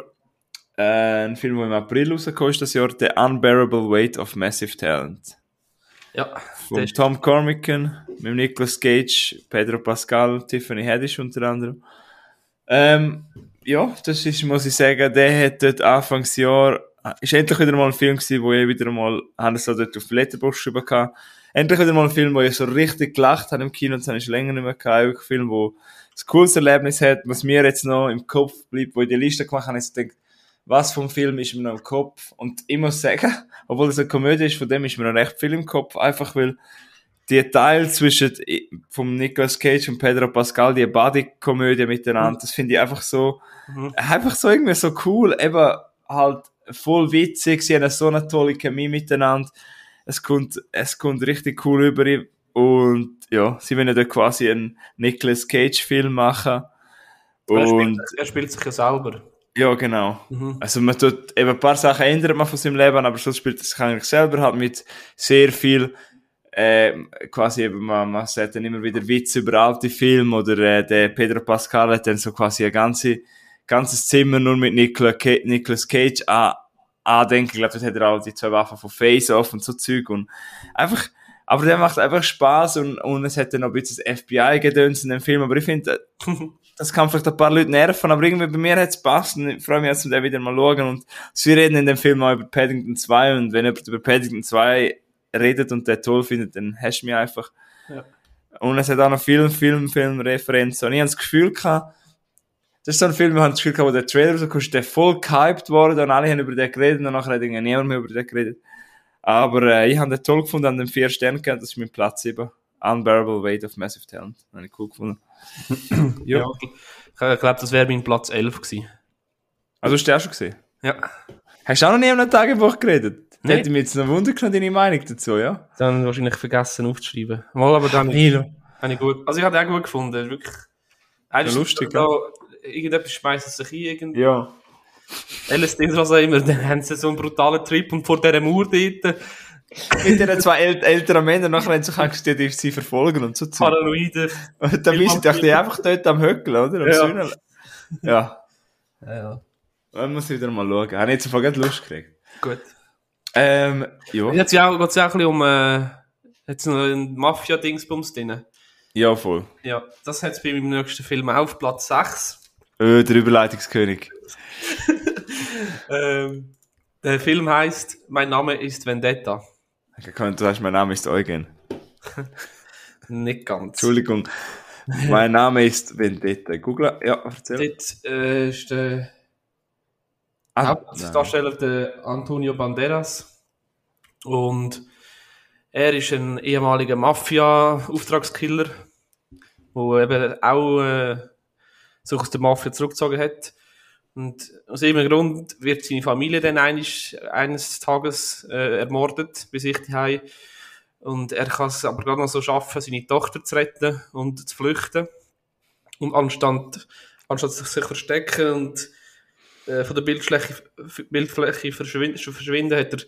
äh, ein Film, der im April rausgekommen ist, das Jahr, The Unbearable Weight of Massive Talent. Ja, Von Tom Cormican, mit Nicolas Cage, Pedro Pascal, Tiffany Haddish unter anderem. Ähm, ja, das ist, muss ich sagen, der hat dort Anfangsjahr, ist endlich wieder mal ein Film gewesen, wo ich wieder mal, haben es dort auf Letterboxd geschrieben gehabt. Endlich wieder mal ein Film, wo ich so richtig gelacht habe im Kino, das habe ich länger nicht mehr gehabt. Ein Film, wo ein cooles Erlebnis hat, was mir jetzt noch im Kopf bleibt, wo ich die Liste gemacht habe, ich denke, was vom Film ist mir noch im Kopf? Und ich muss sagen, obwohl es eine Komödie ist, von dem ist mir noch recht viel im Kopf, einfach weil die Teil zwischen vom Nicolas Cage und Pedro Pascal, die Buddy-Komödie miteinander, das finde ich einfach so, Mhm. einfach so irgendwie so cool, eben halt voll witzig, sie haben so eine tolle Chemie miteinander, es kommt, es kommt richtig cool über und ja, sie wollen da quasi einen Nicolas Cage-Film machen er, und spielt, er spielt sich ja selber. ja, genau. Mhm. Also man tut eben ein paar Sachen ändert man von seinem Leben, aber sonst spielt es sich eigentlich selber halt mit sehr viel äh, quasi eben, man, man sagt dann immer wieder Witze über alte Filme oder äh, der Pedro Pascal hat dann so quasi ein ganze, ganzes Zimmer nur mit Nicolas, Ca Nicolas Cage an, andenken. Ich glaube, dort hat er auch die zwei Waffen von Face Off und so Zeug und einfach, aber der macht einfach Spaß und, und es hat dann noch ein bisschen das FBI-Gedöns in dem Film, aber ich finde, das kann vielleicht ein paar Leute nerven, aber irgendwie bei mir hat es passt und ich freue mich jetzt, um den wieder mal schauen und sie reden in dem Film auch über Paddington 2 und wenn jemand über Paddington 2 redet und den toll findet, dann hast du mich einfach. Ja. Und es hat auch noch Film, Film, Film, Referenzen und ich habe das Gefühl gehabt, das ist so ein Film, wir haben das Gefühl gehabt, wo der Trailer so ist, der voll gehypt worden und alle haben über den geredet und nachher hat irgendwie niemand mehr über den geredet. Aber äh, ich habe den toll gefunden, an den vier Sternen gehabt, das ist mein Platz 7. Unbearable Weight of Massive Talent. Habe ich cool gefunden. Ja. ja. Ich glaube, das wäre mein Platz 11 gewesen. Also hast du den auch schon gesehen? Ja. Hast du auch noch nie an einem Tagebuch geredet? Nee. Hätte mich jetzt noch Wunder genommen, deine Meinung dazu, ja? Dann wahrscheinlich vergessen aufzuschreiben. Mal, aber dann Milo. habe ich gut. Also ich habe den auch gut gefunden. Wirklich. Eigentlich Ja, lustig, da, Irgendetwas schmeißt es sich ein. Irgend Ja. LSD, was auch immer. Dann haben sie so einen brutalen Trip und vor dieser Mauer dort Mit den zwei äl älteren Männern, nachher haben sie Angst, die die sie verfolgen und so zu. paranoide. Und dann du die einfach dort am Höckeln, oder? Am Ja. Ja. Ja, ja. Dann muss ich wieder mal schauen. Habe ich jetzt einfach Lust gekriegt. Gut. Ähm, ja. Jetzt ja, geht's ja auch ein bisschen um, äh, jetzt noch ein Mafia-Dingsbums drin. Ja, voll. Ja, das hat es bei meinem nächsten Film auch auf Platz 6. Äh, der Überleitungskönig. Ähm, der Film heißt Mein Name ist Vendetta. Ich kann, du sagst, mein Name ist Eugen. Nicht ganz. Entschuldigung. mein Name ist Vendetta. Google, ja, erzähl. Dort äh, ist der Ah, Hauptdarsteller der Antonio Banderas. Und er ist ein ehemaliger Mafia-Auftragskiller wo eben auch äh, sich aus der Mafia zurückgezogen hat. Und aus irgendeinem Grund wird seine Familie dann eines, eines Tages äh, ermordet bei sich daheim. Und er kann es aber gerade noch so schaffen, seine Tochter zu retten und zu flüchten. Und anstatt, anstatt sich zu verstecken und äh, von der Bildfläche, Bildfläche verschwinden, verschwinden hat er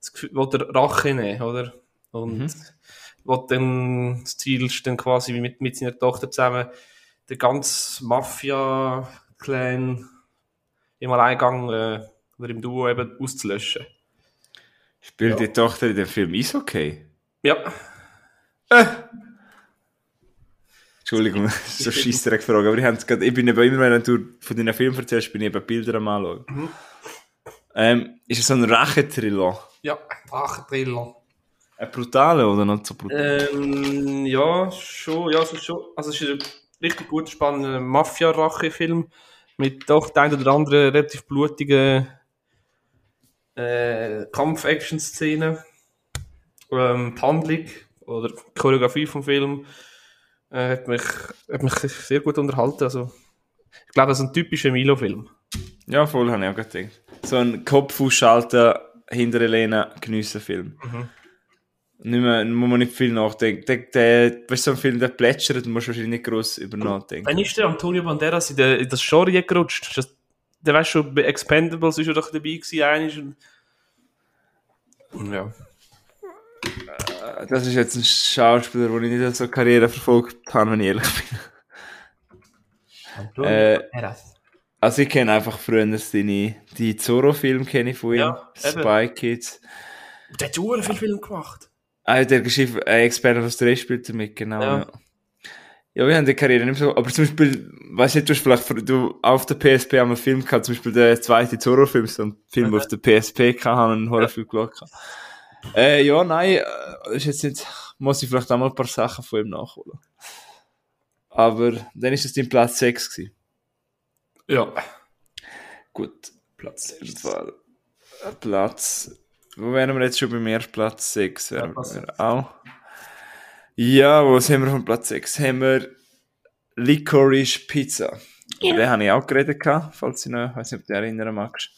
das Gefühl, will er Rache nehmen, oder? Und Mhm. will dann, das Ziel ist dann quasi mit, mit seiner Tochter zusammen den ganzen Mafia-Clan im Alleingang äh, oder im Duo eben auszulöschen. Spielt die Tochter in dem Film Eishockey? Ja, Entschuldigung, so scheisse Frage, aber ich, hab's grad, ich bin eben immer, wenn du von deinen Filmen erzählst, bin ich eben Bilder am anschauen. Mhm. Ähm, ist es so ein Rachethriller? ja, Drachentriller. Ein brutaler oder nicht so brutal? Ähm, ja, schon, ja, schon, also es ist ein richtig gut spannender Mafia-Rache-Film mit doch der ein oder anderen relativ blutigen äh, Kampf-Action-Szenen. Ähm, die Handlung oder die Choreografie vom Film äh, hat, mich, hat mich sehr gut unterhalten. Also, ich glaube, es ist ein typischer Milo-Film. Ja, voll, habe ich auch gedacht. So ein Kopf ausschalten, hinter Elena, geniessen Film. Mhm. Nicht mehr, muss man nicht viel nachdenken. Der, der, weißt du, so ein Film, der plätschert, du musst wahrscheinlich nicht gross über nachdenken. Wann ist der Antonio Banderas in, der, in das Genre gerutscht? Das, der weißt schon, bei Expendables ist er doch dabei gewesen, eigentlich. Und, ja. Das ist jetzt ein Schauspieler, den ich nicht so eine Karriere verfolgt habe, wenn ich ehrlich bin. Äh. Also ich kenne einfach früher seine, die Zorro-Filme kenne ich von ihm. Ja. Spy Kids. Der hat schon viel Film gemacht. Ah, der geschrieben, äh, Experte aus 3 spielt er mit, genau. Ja. Ja. ja, wir haben die Karriere nicht so, aber zum Beispiel, weißt du, du hast vielleicht, du auf der PSP haben einen Film gehabt, zum Beispiel der zweite Zorro-Film, so ein Film Mhm. auf der PSP gehabt, haben einen Horrorfilm geschaut. gehabt. Äh, ja, nein, äh, ist jetzt nicht, muss ich vielleicht auch mal ein paar Sachen von ihm nachholen. Aber dann ist es dein Platz 6 gewesen. Ja. Gut. Platz Im Fall. Äh, Platz. Wo wären wir jetzt schon bei mir? Platz 6. Wären Platz wir auch. Ja, wo sind wir von Platz 6? Haben wir Licorice Pizza. Über Den habe ich auch geredet, gehabt, falls du noch, ich weiß nicht, ob du dich erinnern magst.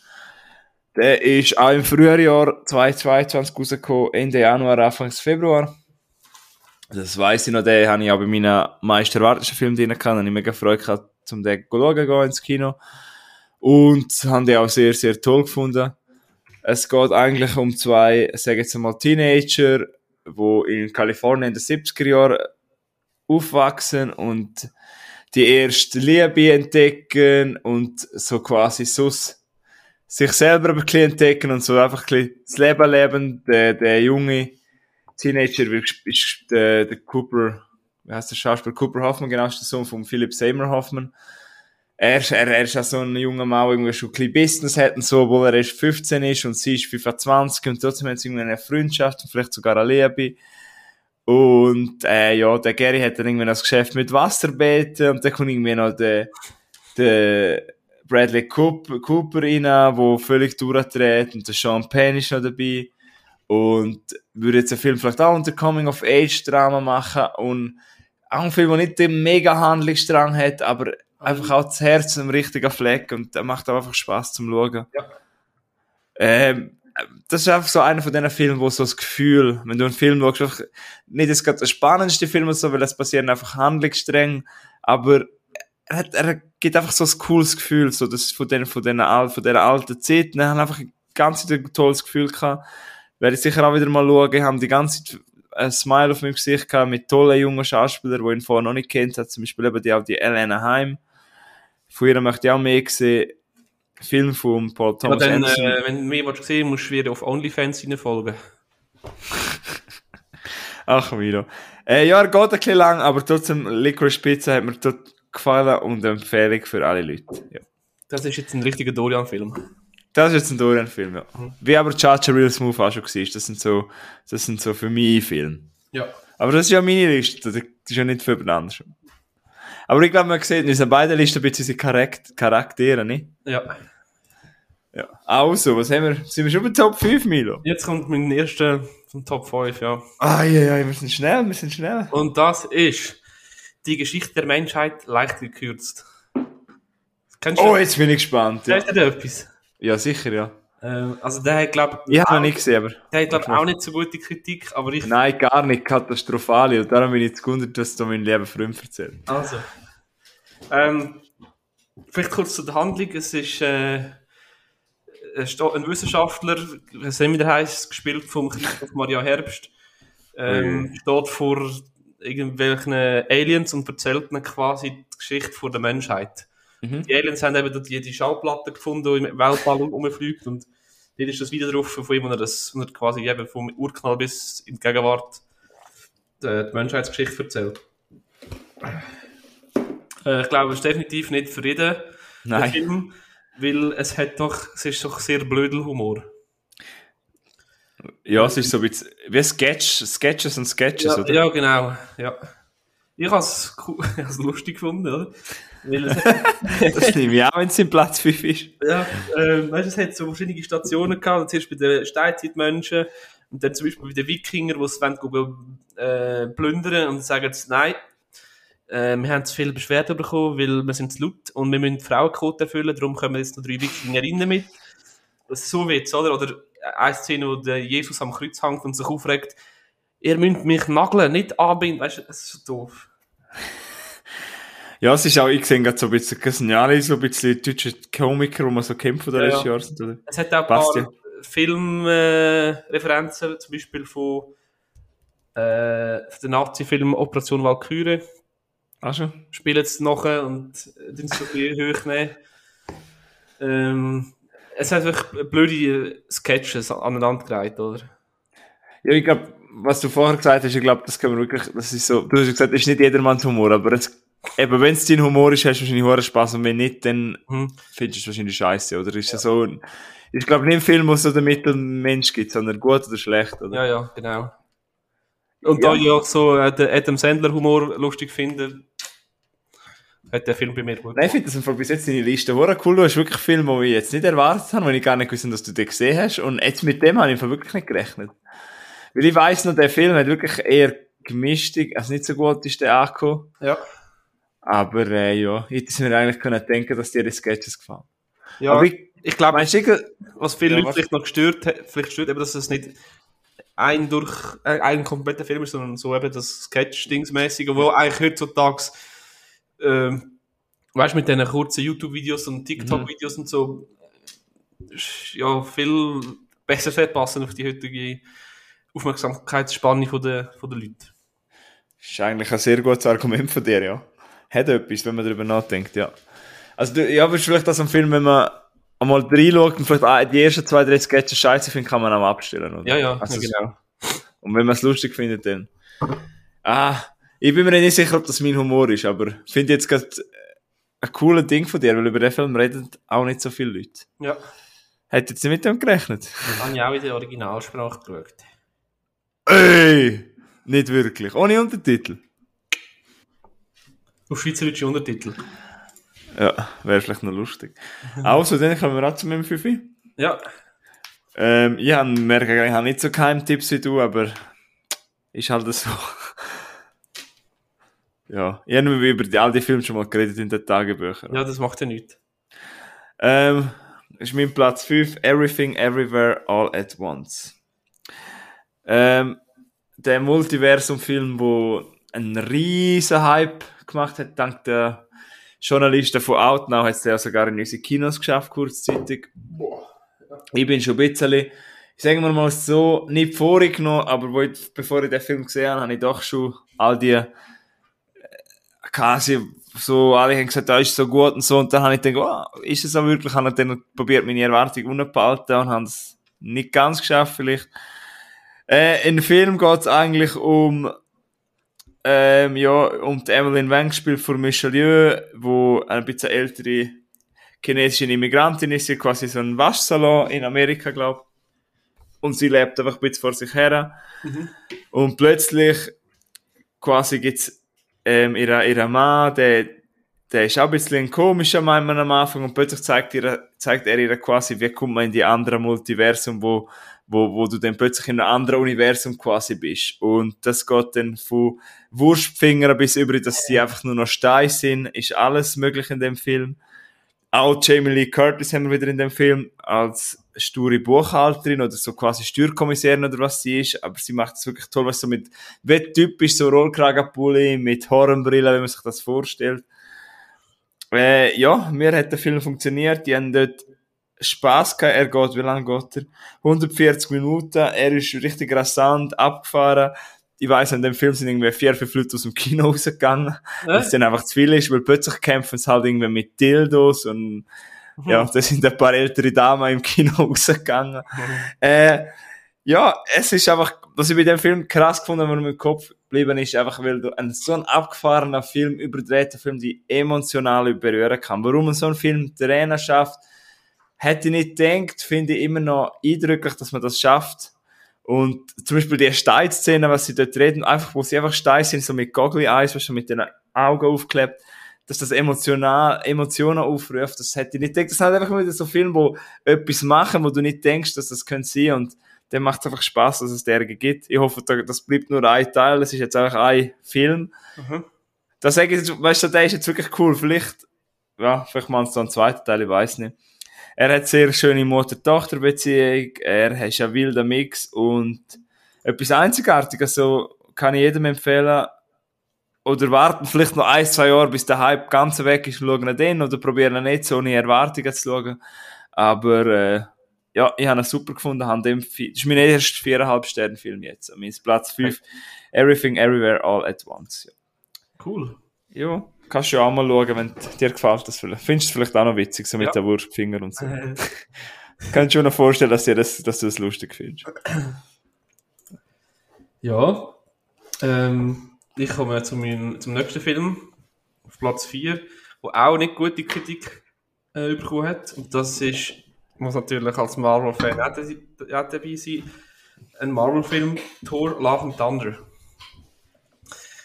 Der ist auch im Frühjahr 2022 rausgekommen, Ende Januar, Anfang Februar. Das weiss ich noch, den habe ich auch bei meinen meisten erwarteten Filmen drin gehabt, habe ich mega Freude gehabt, zum den zu schauen gehen ins Kino. Und haben den auch sehr, sehr toll gefunden. Es geht eigentlich um zwei, sagen jetzt mal Teenager, wo in Kalifornien in den 70er Jahren aufwachsen und die erste Liebe entdecken und so quasi so sich selber ein entdecken und so einfach ein das Leben leben. Der, der junge Teenager ist der, der Cooper, wie heißt der Schauspieler? Cooper Hoffman, genau, ist der Sohn von Philip Seymour Hoffman. Er, er, er ist ja so ein junger Mann, der irgendwie schon ein bisschen Business hat und so, obwohl er erst 15 ist und sie ist 25 und trotzdem haben sie irgendwie eine Freundschaft und vielleicht sogar eine Liebe. Und, äh, ja, der Gary hat dann irgendwie noch das Geschäft mit Wasserbeeten und dann kommt irgendwie noch der, der Bradley Cooper, Cooper rein, der völlig durchdreht und der Sean Penn ist noch dabei und würde jetzt einen Film vielleicht auch unter Coming-of-Age-Drama machen und auch ein Film, der nicht den mega Handlungsstrang hat, aber einfach auch das Herz am richtigen Fleck und der macht auch einfach Spaß zum Schauen. Ja. Ähm, das ist einfach so einer von diesen Filmen, wo so das Gefühl, wenn du einen Film schaust, einfach nicht jetzt gerade der spannendste Film oder so, weil es passieren einfach Handlungsstränge, aber er, hat, er gibt einfach so ein cooles Gefühl, so das von den, von den, von dieser alten Zeit, und haben einfach ein ganz ein tolles Gefühl gehabt. Werde ich sicher auch wieder mal schauen, haben die ganze Zeit ein Smile auf meinem Gesicht gehabt mit tollen jungen Schauspielern, die ihn vorher noch nicht kennt hat, zum Beispiel eben die, auch die Elena Heim. Von ihr möchte ich auch mehr sehen. Film von Paul Ja, Thomas dann, Anderson. äh, wenn du mehr willst sehen musst du wieder auf OnlyFans folgen. Ach, Miro. Äh, ja, er geht ein bisschen lang, aber trotzdem, Licorice Pizza hat mir dort gefallen und eine Empfehlung für alle Leute. Ja. Das ist jetzt ein richtiger Dorian-Film. Das ist jetzt ein Dorian-Film, ja. Wie aber Chacha Real Smooth auch schon war. Das sind so, das sind so für mich Filme. Ja. Aber das ist ja meine Liste, das ist ja nicht für jemand anderes. Aber ich glaube, man sieht in unseren beiden Listen ein bisschen unsere Charak- Charaktere, nicht? Ja. Ja. Also, was haben wir? Sind wir schon bei Top 5, Milo? Jetzt kommt mein erster vom Top 5, ja. Ah, ja, ja, wir sind schnell, wir sind schnell. Und das ist die Geschichte der Menschheit leicht gekürzt. Kennst Oh, du jetzt bin ich gespannt. Ja, Weißt du da etwas? ja sicher, ja. Ähm, also der hat, glaube Ich habe noch nicht gesehen, aber... der hat, glaub, auch nicht so gute Kritik, aber ich... Nein, gar nicht katastrophal. Und darum bin ich jetzt gewundert, dass du mein lieben Freund erzählt. Also. Ähm, vielleicht kurz zu der Handlung. Es ist äh, ein Wissenschaftler, nicht, wie der heißt, gespielt vom Christoph Maria Herbst, ähm, steht vor irgendwelchen Aliens und erzählt ihnen quasi die Geschichte von der Menschheit. Mhm. Die Aliens haben eben dort die, die Schallplatte gefunden, die im Weltall rumfliegt und dort ist das Video drauf von ihm, wo er, das, wo er quasi eben vom Urknall bis in die Gegenwart die, die Menschheitsgeschichte erzählt. Äh, ich glaube, es ist definitiv nicht für jeden Nein. Film, weil es hat doch, es ist doch sehr blödel Humor. Ja, es ist so ein bisschen wie Sketch, Sketches und Sketches, Ja, oder? ja, genau, ja. Ich habe es cool, ich habe es lustig gefunden, oder? Das nehme ich auch, wenn es im Platz 5 ist. ja, ähm, weißt, es hat so verschiedene Stationen gehabt. Zuerst bei den Steinzeitmenschen und dann zum Beispiel bei den Wikingern, die es wollen, äh, plündern und sagen jetzt, nein, äh, wir haben zu viel Beschwerden bekommen, weil wir sind zu laut und wir müssen die Frauenquote erfüllen, darum kommen jetzt noch drei Wikingerinnen mit. So Witz, oder? Oder eine Szene, wo der Jesus am Kreuz hängt und sich aufregt, ihr müsst mich nageln, nicht anbinden. Weißt du, das ist so doof. Ja, es ist auch, ich sehe gerade so ein bisschen, alle so ein bisschen deutsche Komiker, die man so kennt von den Ja, letzten ja. Jahren. Oder? Es hat auch ein paar. Filmreferenzen, äh, zum Beispiel von, äh, dem Nazi-Film Operation Valkyrie. Ach schon? Spielen es nachher und äh, den so bisschen hochnehmen. Ähm, es hat wirklich blöde Sketches aneinandergereiht, oder? Ja, ich glaube, was du vorher gesagt hast, ich glaube, das kann man wirklich, das ist so, du hast gesagt, das ist nicht jedermanns Humor, aber es, eben, wenn es dein Humor ist, hast du wahrscheinlich hohen Spaß und wenn nicht, dann Mhm. findest du es wahrscheinlich scheiße, oder? Ist ja so, ein- ich glaube nicht ein Film, wo es so den Mittelmensch gibt, sondern gut oder schlecht, oder? Ja, ja, genau. Und Ja. da ich auch so äh, den Adam Sandler Humor lustig finde, hat der Film bei mir gut Nein, ich finde das bis jetzt deine Liste hure cool. Du hast wirklich Filme, die ich jetzt nicht erwartet habe, weil ich gar nicht gewusst dass du den gesehen hast. Und jetzt mit dem habe ich wirklich nicht gerechnet. Weil ich weiss noch, der Film hat wirklich eher gemischt, also nicht so gut ist der angekommen. Ja. Aber äh, ja, ich hätte mir eigentlich können denken, dass dir die Sketches gefallen. ja Aber ich, ich glaube, was viele Ja, Leute was- vielleicht noch gestört hat, vielleicht stört eben, dass es nicht ein durch äh, ein kompletter Film ist, sondern so eben das Sketch-Dingsmäßige, wo eigentlich heutzutage, ähm, weißt du, mit diesen kurzen YouTube-Videos und TikTok-Videos und so, ja viel besser sollte passen auf die heutige Aufmerksamkeitsspanne von der, von der Leute. ist eigentlich ein sehr gutes Argument von dir, ja. Hat etwas, wenn man darüber nachdenkt, ja. Also, du, ja, aber vielleicht das ein Film, wenn man einmal reinschaut und vielleicht ah, die ersten zwei, drei Sketches scheiße findet, kann man auch abstellen, oder? Ja, ja, Also, ja genau. Und wenn man es lustig findet, dann. Ah, ich bin mir nicht sicher, ob das mein Humor ist, aber ich finde jetzt gerade ein cooles Ding von dir, weil über den Film reden auch nicht so viele Leute. Ja, Hätte jetzt nicht mit dem gerechnet? dann habe ich auch in der Originalsprache geschaut. Ey! Nicht wirklich. Ohne Untertitel. Auf Schweizerdeutschen Untertitel. Ja, wäre vielleicht noch lustig. Also, dann kommen wir auch zu meinem Fifi. Ja, Ähm, ich hab, merke, ich habe nicht so Keimtipps wie du, aber ist halt so. ja, ich habe über die, all die Filme schon mal geredet in den Tagebüchern. ja, das macht ja nichts. Ähm, ist mein Platz 5, Everything Everywhere All at Once. Ähm, der Multiversum-Film, wo einen riesen Hype gemacht hat, dank der Journalisten von Outnow, hat es der sogar in unsere Kinos geschafft, kurzzeitig. Ich bin schon ein bisschen, ich sage mal so, nicht vorgenommen, aber ich, bevor ich den Film gesehen habe, habe ich doch schon all die äh, quasi so, alle haben gesagt, da ist so gut und so, und dann habe ich gedacht, oh, ist es auch wirklich, habe ich dann probiert, meine Erwartung unbehalten und habe es nicht ganz geschafft, vielleicht. Äh, in dem Film geht es eigentlich um, ähm, ja, die Emmeline Wang gespielt von Michelieu, wo eine bisschen ältere chinesische Immigrantin ist, sie hat quasi so ein Waschsalon in Amerika, glaube Und sie lebt einfach ein bisschen vor sich her. Und plötzlich quasi gibt's ähm, ihre, ihre Mann, der, der ist auch ein bisschen ein komischer Mann am Anfang und plötzlich zeigt, ihr, zeigt er ihr quasi, wie kommt man in die andere Multiversum, wo, wo, wo du dann plötzlich in einem anderen Universum quasi bist. Und das geht dann von Wurstfinger bis über, dass die einfach nur noch Steine sind, ist alles möglich in dem Film. Auch Jamie Lee Curtis haben wir wieder in dem Film als sture Buchhalterin oder so quasi Steuerkommissarin oder was sie ist, aber sie macht es wirklich toll, was so mit, wie typisch so Rollkragenpulli, mit Hornbrille, wenn man sich das vorstellt. Äh, ja, mir hat der Film funktioniert, die haben dort Spaß gehabt, er geht, wie lange geht er? 140 Minuten, er ist richtig rasant abgefahren, ich weiss, in dem Film sind irgendwie vier, fünf Leute aus dem Kino rausgegangen, äh? weil es dann einfach zu viel ist, weil plötzlich kämpfen sie halt irgendwie mit Dildos und mhm. ja, da sind ein paar ältere Damen im Kino rausgegangen. Mhm. Äh, ja, es ist einfach, was ich bei dem Film krass gefunden habe, im Kopf geblieben ist, einfach weil du einen so einen abgefahrener Film, überdrehter Film, die emotional berühren kann. Warum man so einen Film Trainer schafft, hätte ich nicht gedacht, finde ich immer noch eindrücklich, dass man das schafft. Und zum Beispiel die Steinszene, was sie dort reden, einfach, wo sie einfach Stein sind, so mit Goggly Eyes, was schon mit den Augen aufklebt, dass das emotional, Emotionen aufruft, das hätte ich nicht gedacht. Das sind einfach wieder so Filme, wo etwas machen, wo du nicht denkst, dass das könnte sein und dann macht es einfach Spaß, dass es derige gibt. Ich hoffe, das bleibt nur ein Teil, es ist jetzt einfach ein Film. Mhm. Da sage ich, weißt du, der ist jetzt wirklich cool. Vielleicht, ja, vielleicht machen sie dann einen zweiten Teil, ich weiß nicht. Er hat sehr schöne Mutter-Tochter-Beziehung, er hat einen wilden Mix und etwas Einzigartiges, so kann ich jedem empfehlen, oder warten vielleicht noch ein, zwei Jahre, bis der Hype ganz weg ist und schauen dann, oder probieren nicht so ohne Erwartungen zu schauen. Aber, äh, ja, ich habe ihn super gefunden, habe dem, das ist mein erster viereinhalb Sterne Film jetzt. Mein Platz 5, okay. Everything Everywhere All at Once. Ja. Cool. Ja, kannst du ja auch mal schauen, wenn dir gefällt das vielleicht. Findest du es vielleicht auch noch witzig, so mit ja. den Wurstfinger und so. Kannst du dir noch vorstellen, dass, dir das, dass du das lustig findest? Ja, ähm, ich komme zu meinem, zum nächsten Film, auf Platz 4, wo auch nicht gute Kritik äh, bekommen hat. Und das ist muss natürlich als Marvel-Fan auch dabei sein. Ein Marvel-Film, Thor, Love and Thunder.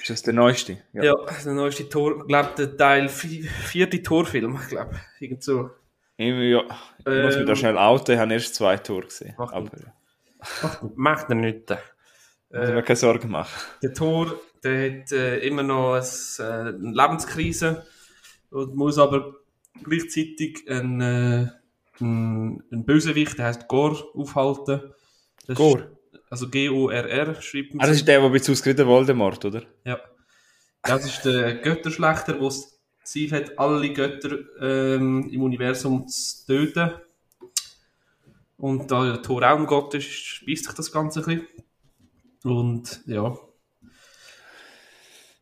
Ist das der neueste? Ja, ja der neueste Tor, ich glaube, der Teil vierte Torfilm, ich glaube, irgend so. Ja, ich ähm, muss mich da schnell outen, ich habe erst zwei Tore gesehen. Macht, aber, macht, macht er nicht. Muss äh, mir keine Sorgen machen. Der Tor, der hat äh, immer noch eine, äh, eine Lebenskrise und muss aber gleichzeitig ein äh, ein, ein Bösewicht, der heißt Gor, aufhalten. Das Gor? Also G-O-R-R schreibt man. Ah, das ist der, der bei ausgeritten Voldemort, oder? Ja. Das ist der Götterschlechter, der das Ziel hat, alle Götter ähm, im Universum zu töten. Und da der Tor auch ein Gott ist, speist sich das Ganze ein bisschen. Und ja.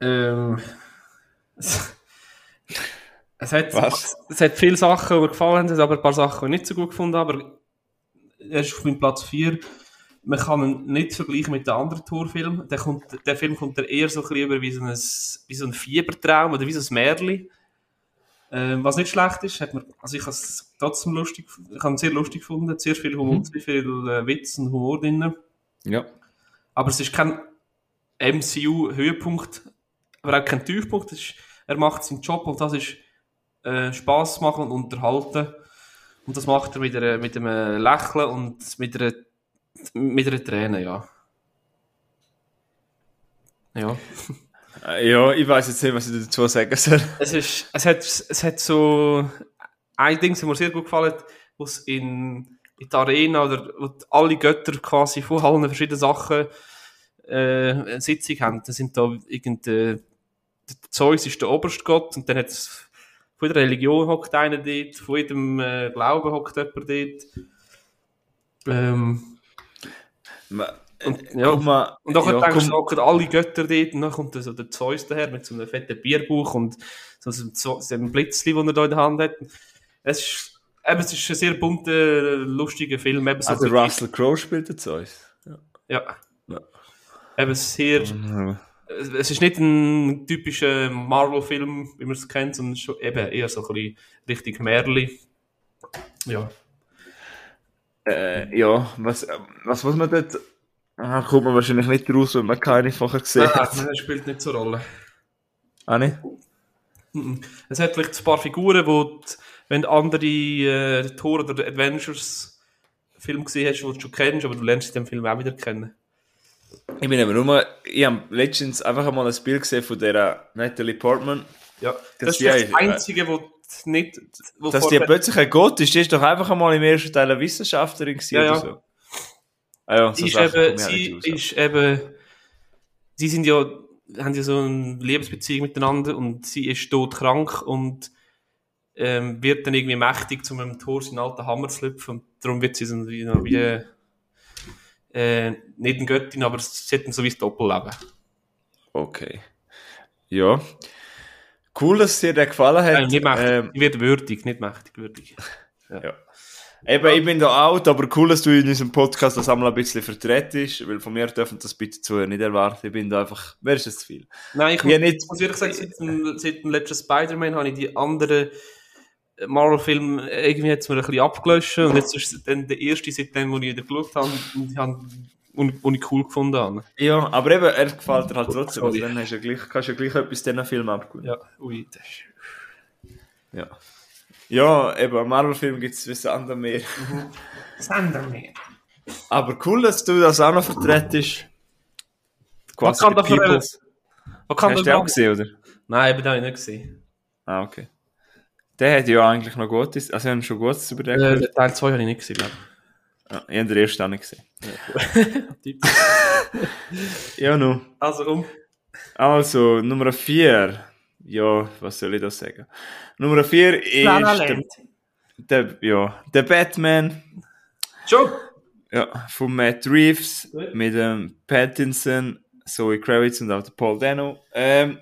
Ähm, es hat, Was? es hat viele Sachen, die mir gefallen haben, aber ein paar Sachen, die ich nicht so gut gefunden habe. Aber er ist auf meinem Platz 4. Man kann ihn nicht vergleichen mit den anderen Torfilmen. Der, kommt, der Film kommt eher so ein über wie so ein, wie so ein Fiebertraum oder wie so ein Märchen. Ähm, was nicht schlecht ist, hat man, also ich habe es trotzdem lustig, ich habe sehr lustig gefunden, sehr viel Humor, mhm. sehr viel äh, Witz und Humor drin. Ja. Aber es ist kein MCU-Höhepunkt, aber auch kein Tiefpunkt. Ist, er macht seinen Job und das ist äh, Spaß machen und unterhalten. Und das macht er mit, einer, mit einem Lächeln und mit einer, mit einer Träne, ja. Ja. Äh, ja, ich weiß jetzt nicht, was ich dazu sagen soll. Es, ist, es, hat, es hat so ein Ding, das mir sehr gut gefallen, wo es in, in der Arena oder wo alle Götter quasi von allen verschiedenen Sachen äh, eine Sitzung haben. Da sind da irgendein Zeus ist der Oberstgott und dann hat es von jeder Religion hockt einer dort, von jedem äh, Glauben hockt jemand dort. Ähm, und, ja, mal, und dann ja, denkst du, alle Götter dort und dann kommt so der Zeus daher mit so einem fetten Bierbuch und so, so, so einem Blitzli, den er da in der Hand hat. Es ist, eben, es ist ein sehr bunter, lustiger Film. Eben so also Russell Crowe spielt der Zeus? Ja. ja. ja. Eben sehr... Mhm es ist nicht ein typischer Marvel-Film, wie man es kennt, sondern schon eben eher so ein bisschen richtig Märli. Ja. Äh, ja, was, was muss man dort... Ah, kommt man wahrscheinlich nicht raus, wenn man keine vorher gesehen hat. Nein, das spielt nicht so eine Rolle. Ah, nicht? Es hat vielleicht ein paar Figuren, wo, die, wenn andere äh, Tor oder Adventures Film gesehen hast, den du schon kennst, aber du lernst den Film auch wieder kennen. Ich bin eben nur, ich habe letztens einfach mal ein Bild gesehen von der Natalie Portman. Ja, Das das, ist die- das Einzige, wo nicht... Dass die plötzlich ein Gott ist, die ist doch einfach einmal im ersten Teil eine Wissenschaftlerin gewesen Ja, oder ja. so. Ah ja, so sie ist eben, sie ist eben, sie sind ja, haben ja so eine Lebensbeziehung miteinander und sie ist todkrank und ähm, wird dann irgendwie mächtig, um im Tor seinen alten Hammer zu lüpfen und darum wird sie so wie, wie äh, nicht eine Göttin, aber sie hat dann so wie das Doppelleben. Okay. Ja. Cool, dass dir der gefallen hat. Nein, nicht mächtig, Ähm, sie wird würdig, nicht mächtig, würdig. ja. Eben, ich bin da out, aber cool, dass du in unserem Podcast das einmal ein bisschen vertretest, weil von mir dürfen das bitte zu nicht erwarten. Ich bin da einfach, wer ist das zu viel? Nein, ich Ja, muss, nicht- muss wirklich sagen, seit dem, seit dem letzten Spider-Man habe ich die anderen Marvel-Filme irgendwie jetzt mir ein bisschen abgelöscht und jetzt ist es dann der erste seitdem, wo ich wieder geschaut habe und ich habe und, und ich cool gefunden habe. Ja, aber eben, er gefällt dir halt trotzdem. Also dann hast du ja gleich, kannst du ja gleich etwas diesen Film abgewinnen. Ja, ui, das ist... Ja. Ja, eben, am Marvel-Film gibt es wie andere mehr. Sanderman. Aber cool, dass du das auch noch vertretest. Was kann da für Peoples. Was kann Hast das du den auch gesehen, oder? Nein, eben, den habe ich nicht gesehen. Ah, okay. Der hat ja eigentlich noch Gutes, also ich habe schon Gutes über den Äh, Teil 2 habe ich nicht gesehen, glaube Ja, ich habe den ersten auch nicht gesehen. Ja, nu. Also, um. Also, Nummer 4. Ja, was soll ich da sagen? Nummer 4 ist der, der, ja, der Batman Schon! ja, von Matt Reeves Gut. mit dem Pattinson, Zoe Kravitz und auch der Paul Dano. Ähm,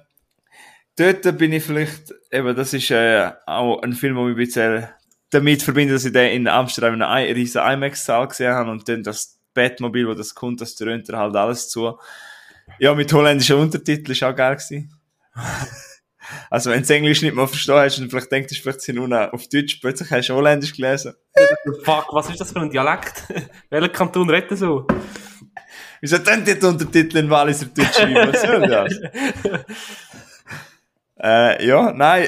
dort bin ich vielleicht, eben, das ist äh, auch ein Film, wo ich ein bisschen damit verbinde, dass ich den in Amsterdam in einer I- riesen IMAX-Saal gesehen habe und dann das Batmobil, wo das kommt, das dröhnt er halt alles zu. Ja, mit holländischen Untertiteln ist auch geil gewesen. Also, wenn du Englisch nicht mal verstehen hast und vielleicht denkst du, vielleicht sind nur auf Deutsch, plötzlich hast du Holländisch gelesen. Fuck, was ist das für ein Dialekt? Welcher Kanton redet so? Wieso denn die Untertitel in Walliser Deutsch schreiben? Was soll das? äh, ja, nein.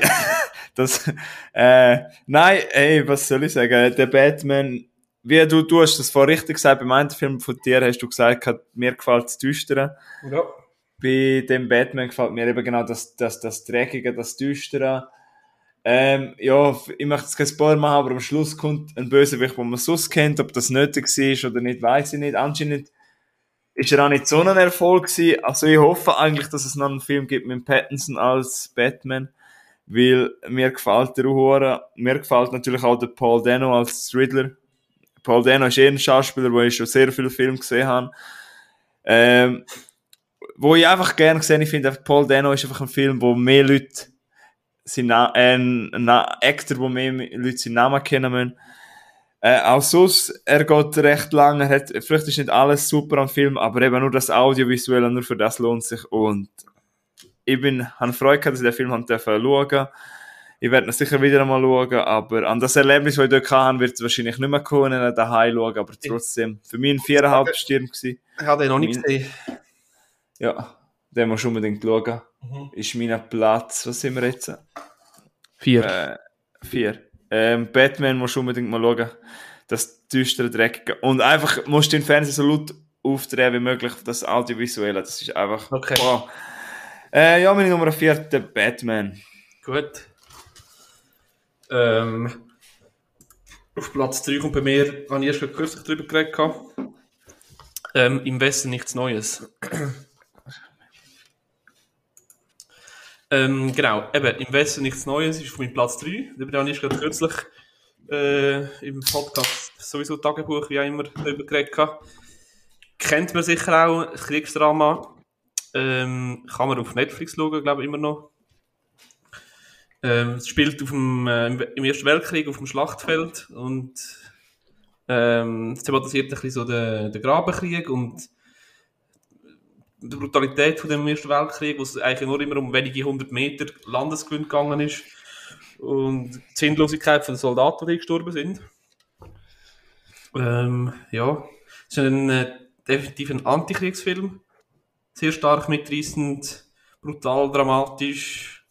Das, äh, nein, ey, was soll ich sagen? Der Batman, wie du, du hast das vorhin richtig gesagt, beim einen Film von dir hast du gesagt, mir gefällt das Düstere. Ja. Bei dem Batman gefällt mir eben genau das, das, das Dreckige, das Düstere. Ähm, ja, ich möchte jetzt keinen Spoiler machen, aber am Schluss kommt ein Bösewicht, den man sonst kennt. Ob das nötig war oder nicht, weiß ich nicht. Anscheinend ist er auch nicht so ein Erfolg gewesen. Also ich hoffe eigentlich, dass es noch einen Film gibt mit Pattinson als Batman, weil mir gefällt der Uhura. Mir gefällt natürlich auch der Paul Dano als Riddler. Paul Dano ist eh ein Schauspieler, wo ich schon sehr viele Filme gesehen habe. Ähm, wo ich einfach gerne gesehen ich finde, Paul Dano ist einfach ein Film, wo mehr Leute sein Na äh, ein, Actor, wo mehr Leute seinen Namen kennen müssen. Äh, auch sonst, er geht recht lang, er hat, vielleicht ist nicht alles super am Film, aber eben nur das Audiovisuelle, nur für das lohnt sich und ich bin, habe Freude gehabt, dass ich den Film haben dürfen schauen. Ich werde ihn sicher wieder einmal schauen, aber an das Erlebnis, das ich dort hatte, wird es wahrscheinlich nicht mehr kommen, wenn ich daheim schauen, aber trotzdem, für mich ein viereinhalb Stirn gewesen. Ich habe den noch nicht gesehen. Ja, den musst du unbedingt schauen. Mhm. Ist mein Platz, was sind wir jetzt? Vier. Äh, vier. Ähm, Batman musst du unbedingt mal schauen. Das düstere, dreckige. Und einfach musst du den Fernseher so laut aufdrehen wie möglich, das Audiovisuelle. Das ist einfach. Okay. Wow. Äh, ja, meine Nummer vier, der Batman. Gut. Ähm, auf Platz 3 kommt bei mir, habe ich erst kürzlich drüber geredet. Ähm, Im Westen nichts Neues. ähm, genau, eben, im Westen nichts Neues ist auf meinem Platz 3. Darüber habe ich erst kürzlich äh, im Podcast sowieso Tagebuch, wie auch immer, darüber geredet. Kennt man sicher auch, Kriegsdrama. Ähm, kann man auf Netflix schauen, glaube ich, immer noch. Ähm, es spielt auf dem, äh, im- Ersten Weltkrieg auf dem Schlachtfeld und ähm, thematisiert ein bisschen so den, den Grabenkrieg und die Brutalität von dem Ersten Weltkrieg, wo es eigentlich nur immer um wenige hundert Meter Landesgewinn gegangen ist und die Sinnlosigkeit von den Soldaten, die gestorben sind. Ähm, ja, es ist ein, äh, definitiv ein Antikriegsfilm. Sehr stark mitreißend, brutal, dramatisch.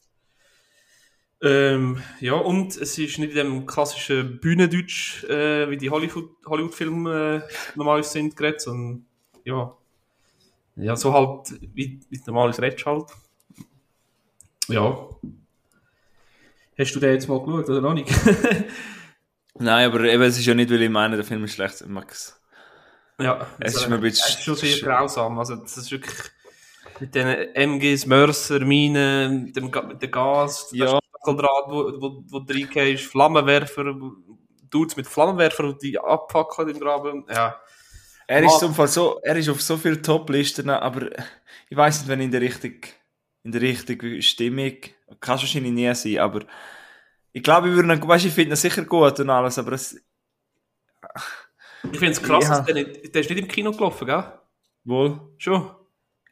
Ähm, ja, und es ist nicht in dem klassischen Bühnendeutsch, äh, wie die Hollywood- Hollywood-Filme äh, normal sind, geredet, sondern ja, ja, so halt, wie, wie normales Redsch halt. Ja. Hast du den jetzt mal geschaut, oder noch nicht? Nein, aber eben, es ist ja nicht, weil ich meine, der Film ist schlecht. Mag's. Ja. Es ist mir ein bisschen- Es ist schon sehr grausam, also das ist wirklich mit den MGs, Mörser, Minen, dem, dem Gas, Ja. Stacheldraht, wo, wo, wo du reingehst, Flammenwerfer, Dudes mit Flammenwerfer, die abfackeln im Graben, ja. Er ist, zum Fall so, er ist auf so vielen Top-Listen, aber ich weiß nicht, wenn in der richtigen, in der richtigen Stimmung, kann es wahrscheinlich nie sein, aber ich glaube, ich würde weißt, ich finde ihn sicher gut und alles, aber es, Ich finde es krass, Ja. dass der, nicht, der ist nicht im Kino gelaufen, gell? wohl, Schon?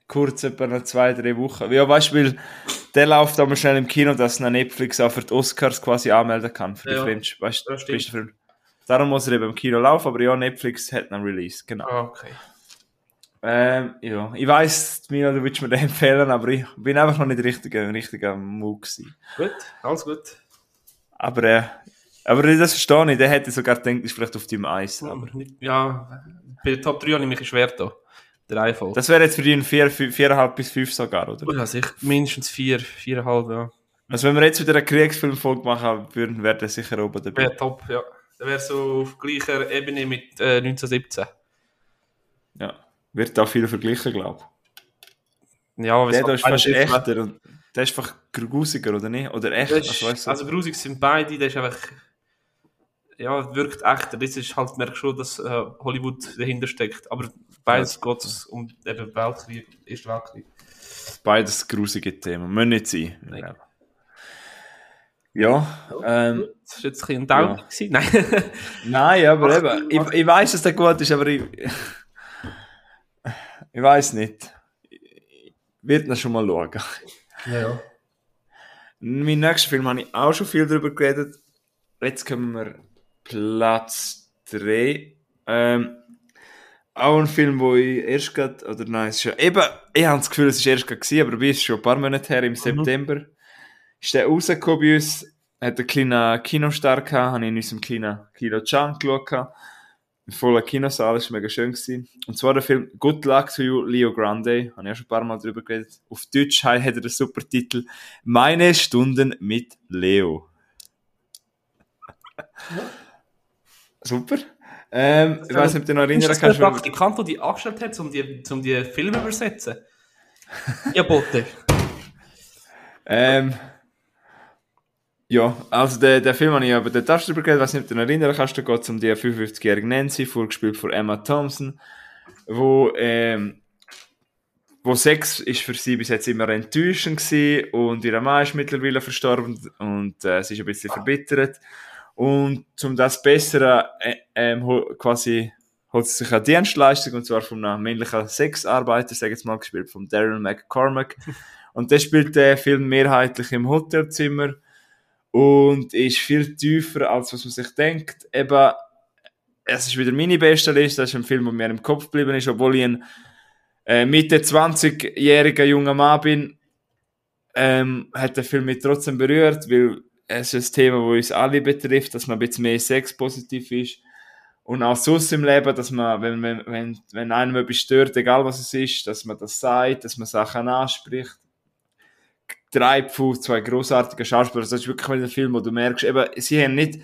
kurz etwa noch zwei, drei Wochen. Ja, weißt du, weil der läuft aber schnell im Kino, dass er Netflix auch für die Oscars quasi anmelden kann, für die Ja. Films, weißt du, Ja, Film. Darum muss er eben im Kino laufen, aber ja, Netflix hat einen Release, genau. Ah, okay. Ähm, ja, ich weiss, Mila, du willst mir den empfehlen, aber ich bin einfach noch nicht richtig, richtig am Mut gewesen. Gut, alles gut. Aber, äh, aber das verstehe ich, der hätte sogar gedacht, ist vielleicht auf deinem Eis. Aber Aber ja, bei der Top 3 habe ich mich schwer da. Der Reihenfolge. das wäre jetzt für dich ein 4, 4,5 bis 5 sogar, oder? Ja, sicher mindestens 4, 4,5, ja. Also wenn wir jetzt wieder eine Kriegsfilmfolge machen würden, wäre der sicher oben dabei. Wäre top, ja. Der wäre so auf gleicher Ebene mit äh, 1917. Ja. Wird auch viel verglichen, glaube ich. Ja, Der da ist fast echter und der ist einfach grusiger, oder nicht? Oder echt? Also, ist, weißt du, also grusig sind beide, der ist einfach. Ja, wirkt echter. Das ist halt, merkst schon, dass äh, Hollywood dahinter steckt. Aber beides geht es um eben Weltkrieg, Erster Weltkrieg. beides grusige Themen. Müssen nicht sein. Nein. Ja, ähm, Das war jetzt ein bisschen ein Down. Ja. Nein. Nein, aber eben, ich, ich weiß, dass der gut ist, aber ich, ich weiß nicht. Ich werde ihn schon mal schauen. ja, ja. Mein nächster Film habe ich auch schon viel darüber geredet. Jetzt kommen wir Platz 3. Ähm, auch ein Film, wo ich erst gerade, oder nein, es ist schon, eben, ich habe das Gefühl, es ist erst gerade gewesen, aber bei uns ist schon ein paar Monate her, im September, ist der rausgekommen bei uns, hat einen kleinen Kinostart gehabt, habe ich in unserem kleinen Kino Chan geschaut, ein voller Kinosaal, war mega schön gewesen. Und zwar der Film Good Luck to You, Leo Grande, habe ich auch schon ein paar Mal drüber geredet. Auf Deutsch hat er den super Titel Meine Stunden mit Leo. Super. Ähm, ich weiß nicht, ob du dich noch erinnern das der kannst. weil- Praktikant, der die angestellt hat, um die, um die Filme zu übersetzen? Ja, bitte. Ähm, ja, also der, der Film habe ich aber den du drüber geredet, weiß nicht, ob du dich noch erinnern kannst, da geht es um die 55-jährige Nancy, vorgespielt von Emma Thompson, wo, ähm, wo Sex ist für sie bis jetzt immer enttäuschend gewesen und ihr Mann ist mittlerweile verstorben und äh, sie ist ein bisschen verbittert und um das Bessere äh, ähm, quasi holt sie sich eine Dienstleistung und zwar von einem männlichen Sexarbeiter, sag ich jetzt mal, gespielt von Darren McCormack und der spielt den Film mehrheitlich im Hotelzimmer und ist viel tiefer, als was man sich denkt. Eben, es ist wieder meine beste Liste, das ist ein Film, der mir im Kopf geblieben ist, obwohl ich ein äh, Mitte 20-jähriger junger Mann bin, ähm, hat der Film mich trotzdem berührt, weil es ist ein Thema, das uns alle betrifft, dass man ein bisschen mehr sexpositiv ist. Und auch sonst im Leben, dass man, wenn, wenn, wenn, einem etwas stört, egal was es ist, dass man das sagt, dass man Sachen anspricht. Drei Pfuh, zwei großartige Schauspieler. Das ist wirklich ein Film, wo du merkst, eben, sie haben nicht,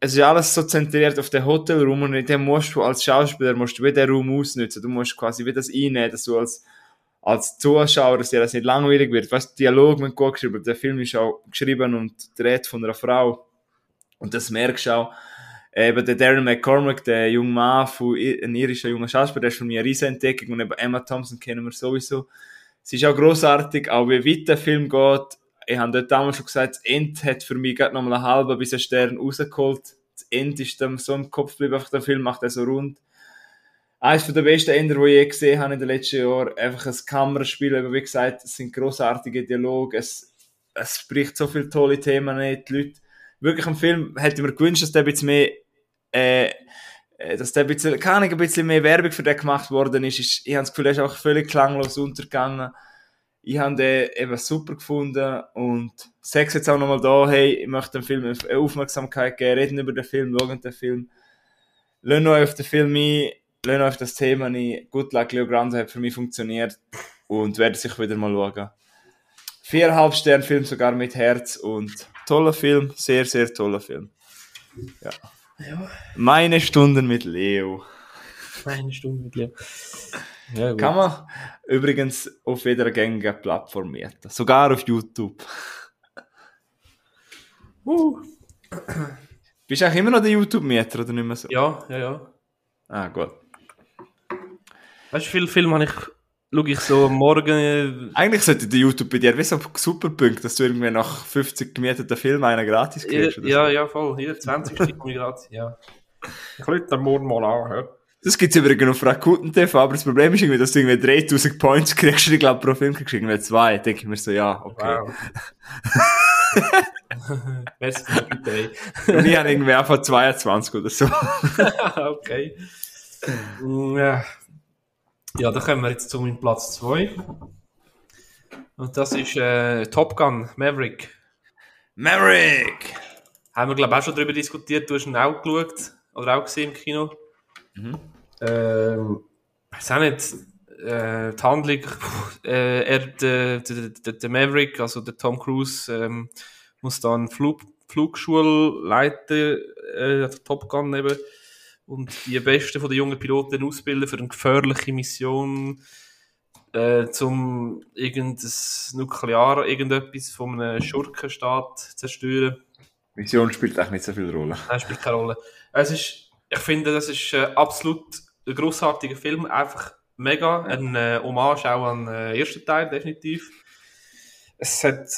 es ist alles so zentriert auf den Hotelraum und in dem musst du als Schauspieler, musst du wieder den Raum ausnutzen. Du musst quasi wieder das einnehmen, dass du als, als Zuschauer, dass dir das nicht langweilig wird. Weißt, Dialog wird gut geschrieben. Der Film ist auch geschrieben und dreht von einer Frau. Und das merkst du auch. Eben der Darren McCormack, der junge Mann, von, ein irischer junger Schauspieler, der ist von mir eine riesen Entdeckung. Und eben Emma Thompson kennen wir sowieso. Sie ist auch großartig, auch wie weit der Film geht. Ich habe dort damals schon gesagt, das Ende hat für mich gerade nochmal einen halben bis einen Stern rausgeholt. Das Ende ist dann so im Kopf geblieben, einfach der Film macht er so rund. Eines der besten Ender, die ich je gesehen habe in den letzten Jahren. Einfach ein Kameraspiel, aber wie gesagt, es sind großartige Dialoge, es, es spricht so viele tolle Themen nicht. Die Leute, wirklich am Film hätte ich mir gewünscht, dass der ein bisschen mehr, äh, äh, dass der ein bisschen, keine Ahnung, ein bisschen mehr Werbung für den gemacht worden ist. ich habe das Gefühl, er ist auch völlig klanglos untergegangen. ich habe den eben super gefunden und sage jetzt auch nochmal da, hey, ich möchte dem Film Aufmerksamkeit geben, reden über den Film, schauen den Film. Lasst euch auf den Film ein, lasst euch auf das Thema ein. Good Luck Leo Grande hat für mich funktioniert und werde sich wieder mal schauen. Viereinhalb Stern Film sogar mit Herz und toller Film, sehr, sehr toller Film. Ja. Ja, Meine Stunden mit Leo. eine Stunde mit Leo. Ja, gut. Kann man übrigens auf jeder gängigen Plattform mieten. Sogar auf YouTube. Uh. Bist du eigentlich immer noch der YouTube-Mieter oder nicht mehr so? Ja, ja, ja. Ah, gut. Weißt du, viele Filme habe ich, schaue ich so Morgen. äh, Eigentlich sollte der YouTube bei dir wie so super Punkt, dass du irgendwie nach 50 gemieteten Filmen einen gratis kriegst. oder Ja, ja, voll. Hier, 20 Stück gerade. Ja. Ich lüte den morgen mal an. Ja. so. Das gibt es übrigens auf Rakuten TV, aber das Problem ist irgendwie, dass du irgendwie 3000 Points kriegst und ich glaube pro Film kriegst du irgendwie zwei. Denke ich mir so, ja, okay. Wow. Für die Idee. Und ich habe irgendwie einfach 22 oder so. okay. Mm, Ja. Ja, dann kommen wir jetzt zu meinem Platz 2. Und das ist äh, Top Gun Maverick. Maverick! Haben wir, glaube ich, auch schon darüber diskutiert. Du hast ihn auch geschaut. Oder auch gesehen im Kino. Ähm, ich weiß auch nicht. Äh, die Handlung, äh, er, der, der, der, der Maverick, also der Tom Cruise, ähm, muss dann Flug, Flugschule leiten, äh, Top Gun eben, und die Besten von den jungen Piloten ausbilden für eine gefährliche Mission, äh, zum irgendein Nuklear, irgendetwas von einem Schurkenstaat zerstören. Mission spielt eigentlich nicht so viel Rolle. Nein, spielt keine Rolle. Es ist, ich finde, das ist äh, absolut ein grossartiger Film. Einfach mega. Ein äh, Hommage auch an den äh, ersten Teil, definitiv. Es hat,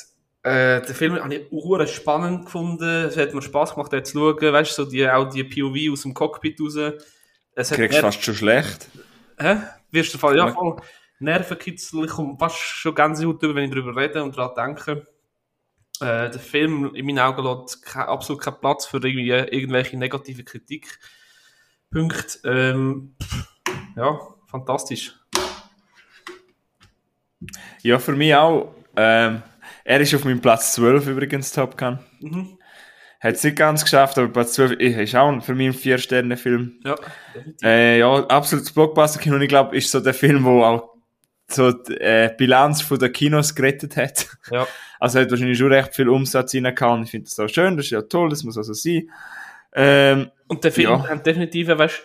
äh, den Film habe ich ure spannend gefunden. Es hat mir Spaß gemacht, den zu schauen. Weißt du, so die, auch die POV aus dem Cockpit raus. Es hat Kriegst fast schon schlecht. Hä? Wirst du voll, ja, voll Nervenkitzel. Ich komme fast schon Gänsehaut über, wenn ich darüber rede und daran denke. Äh, der Film in meinen Augen lässt ke- absolut keinen Platz für irgendwie irgendwelche negative Kritikpunkte. Ähm, ja, fantastisch. Ja, für mich auch. Ähm, er ist auf meinem Platz 12 übrigens, Top Gun. Mhm. Hat es nicht ganz geschafft, aber Platz 12 ist auch für mich ein 4-Sterne-Film. Ja. Äh, ja, absolutes Blockbuster-Kino. Und ich glaube, ist so der Film, wo auch so die äh, Bilanz von den Kinos gerettet hat. Ja, Also hat wahrscheinlich schon recht viel Umsatz reingehauen. Ich finde das auch schön, das ist ja toll, das muss also sein. Ähm, und der Film Ja. hat definitiv, weißt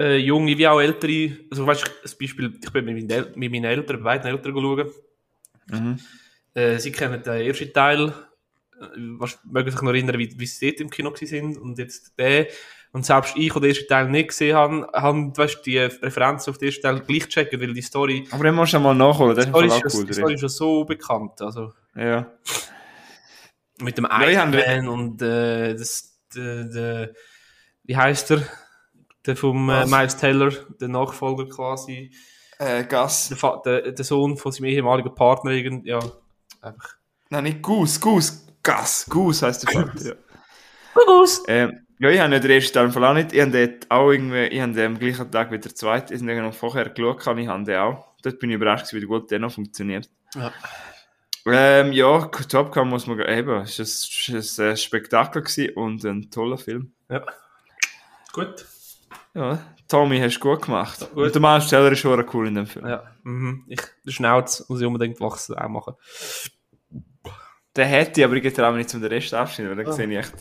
äh, junge wie auch ältere, also weißt du, Beispiel, ich bin mit meinen, El mit meinen Eltern, bei beiden Eltern schauen. mhm. Äh, sie kennen den ersten Teil, äh, was, mögen sich noch erinnern, wie, wie sie dort im Kino sind und jetzt der. Und selbst ich, der den ersten Teil nicht gesehen habe, haben weißt, du, die Referenzen auf den ersten Teil gleich gecheckt, weil die Story, Aber den musst du mal nachholen, das die ist Story, cool. die Story ist schon so bekannt. Also Ja. mit dem Iron Man und äh, das, der, der, wie heißt er? Der vom äh? Miles Taylor, der Nachfolger quasi, Äh, Gas. der, der, der Sohn von seinem ehemaligen Partner, irgend, ja, einfach. Nein, nicht Goose, Goose. Gas, Goose heisst der Vater, ja. Kugus! Ähm, ja, ich habe ja den ersten Teil im Fall auch nicht. Ich habe den auch irgendwie, ich habe am gleichen Tag wie der zweite, ich habe noch vorher geschaut, ich habe den auch. Dort bin ich überrascht, wie gut der noch funktioniert. Ja. Ähm, ja, Top Gun muss man eben, es war ein, ein Spektakel gewesen und ein toller Film. ja. Gut. Ja, Tommy, hast du gut gemacht. Gut. Und der Teller ist schon cool in dem Film. Ja, mhm. ich, der Schnauz muss ich unbedingt wachsen auch machen. Den hätte ich, aber ich gehe auch nicht zum den Rest abschneiden, weil dann Ah. sehe ich echt.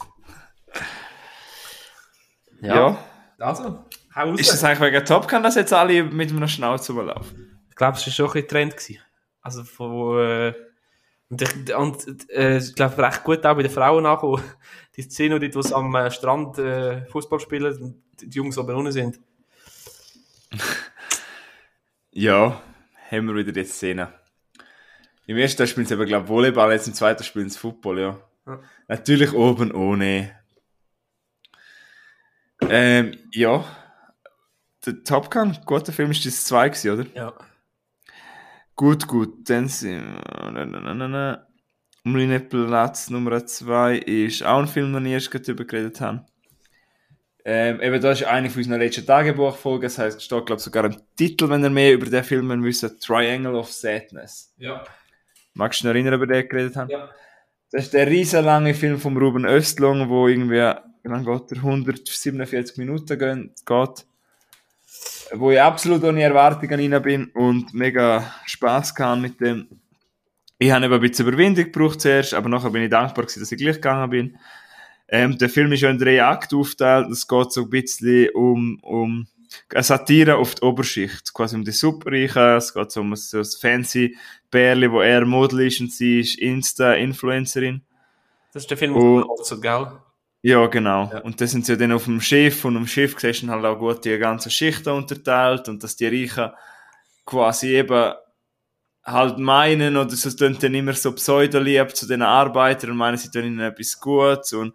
Ja. Also, hau raus. Ist das eigentlich wegen Top Gun, dass jetzt alle mit einem Schnauz rumlaufen? Ich glaube, es war schon ein bisschen Trend. Gewesen. Also von... Äh, und ich, und, äh, ich glaube, recht gut auch bei den Frauen angekommen. Die Szene, dort, wo sie am äh, Strand äh, Fußball spielen und die Jungs oben unten sind. Ja, haben wir wieder jetzt Szene. Im ersten Teil spielen sie aber, glaube ich, Volleyball, jetzt im zweiten spielen sie Football, ja. Ja. Natürlich oben ohne. Ähm, ja. Der Top Gun, guter Film, ist das 2 gewesen, oder? Ja. Gut, gut, dann sind wir. Mein Platz Nummer 2 ist auch ein Film, den ich erst gerade darüber geredet habe. Ähm, eben, das ist eine von unseren letzten Tagebuchfolgen. Das heißt, es steht, glaube ich, sogar im Titel, wenn ihr mehr über den Film wissen Triangle of Sadness. Ja. Magst du dich noch erinnern, über den geredet haben? Ja. Das ist der riesenlange Film von Ruben Östlung, wo irgendwie, geht der? 147 Minuten gehen- geht. Wo ich absolut ohne Erwartungen rein bin und mega Spaß kann mit dem. Ich habe eben ein bisschen Überwindung gebraucht zuerst, aber nachher bin ich dankbar gewesen, dass ich gleich gegangen bin. Ähm, der Film ist ja in drei Akte aufgeteilt. Es geht so ein bisschen um, um eine Satire auf die Oberschicht, quasi um die Superreichen. Es geht so um so ein fancy Bärli, wo er Model ist und sie ist Insta-Influencerin. Das ist der Film, wo so, gell? Ja, genau. Ja. Und da sind sie ja dann auf dem Schiff und am Schiff siehst du halt auch gut die ganzen Schichten unterteilt und dass die Reichen quasi eben halt meinen oder so tun dann immer so pseudolieb zu den Arbeitern und meinen, sie tun ihnen etwas Gutes und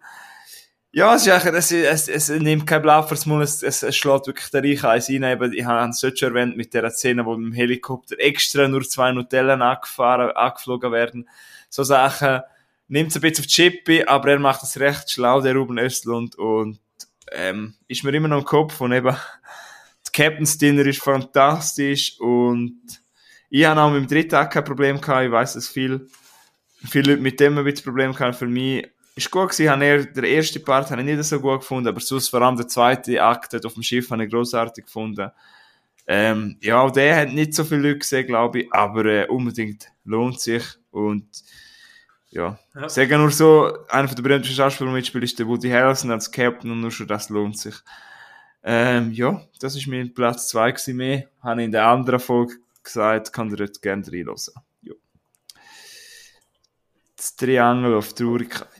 ja, es, ist eigentlich, es, es, es nimmt kein Blatt fürs Mund, es, es, es schlägt wirklich der Reiche eins rein. Eben, ich habe es schon erwähnt mit der Szene, wo mit dem Helikopter extra nur zwei Nutellen angefahren, angeflogen werden. So Sachen nimmt es ein bisschen auf die Chippe, aber er macht das recht schlau, der Ruben Östlund, und ähm, ist mir immer noch im Kopf und eben das Captain's Dinner ist fantastisch und ich habe auch mit dem dritten auch kein Problem gehabt, ich weiss, dass viel, viele Leute mit dem ein bisschen Problem hatten, für mich ist gut gewesen, habe eher, der erste Part habe ich nicht so gut gefunden, aber sonst vor allem der zweite Akt auf dem Schiff habe ich grossartig gefunden. Ähm, ja, auch der hat nicht so viele Leute gesehen, glaube ich, aber äh, unbedingt lohnt sich und ja, Ja. Sagen nur so, einer der berühmtesten Schauspieler, mitspielt, ist der Woody Harrelson als Captain und nur schon das lohnt sich. Ähm, ja, das ist mein Platz 2 gewesen mehr. Habe ich in der anderen Folge gesagt, kann ihr dort gerne reinhören. Ja. Das Triangle of Traurigkeit.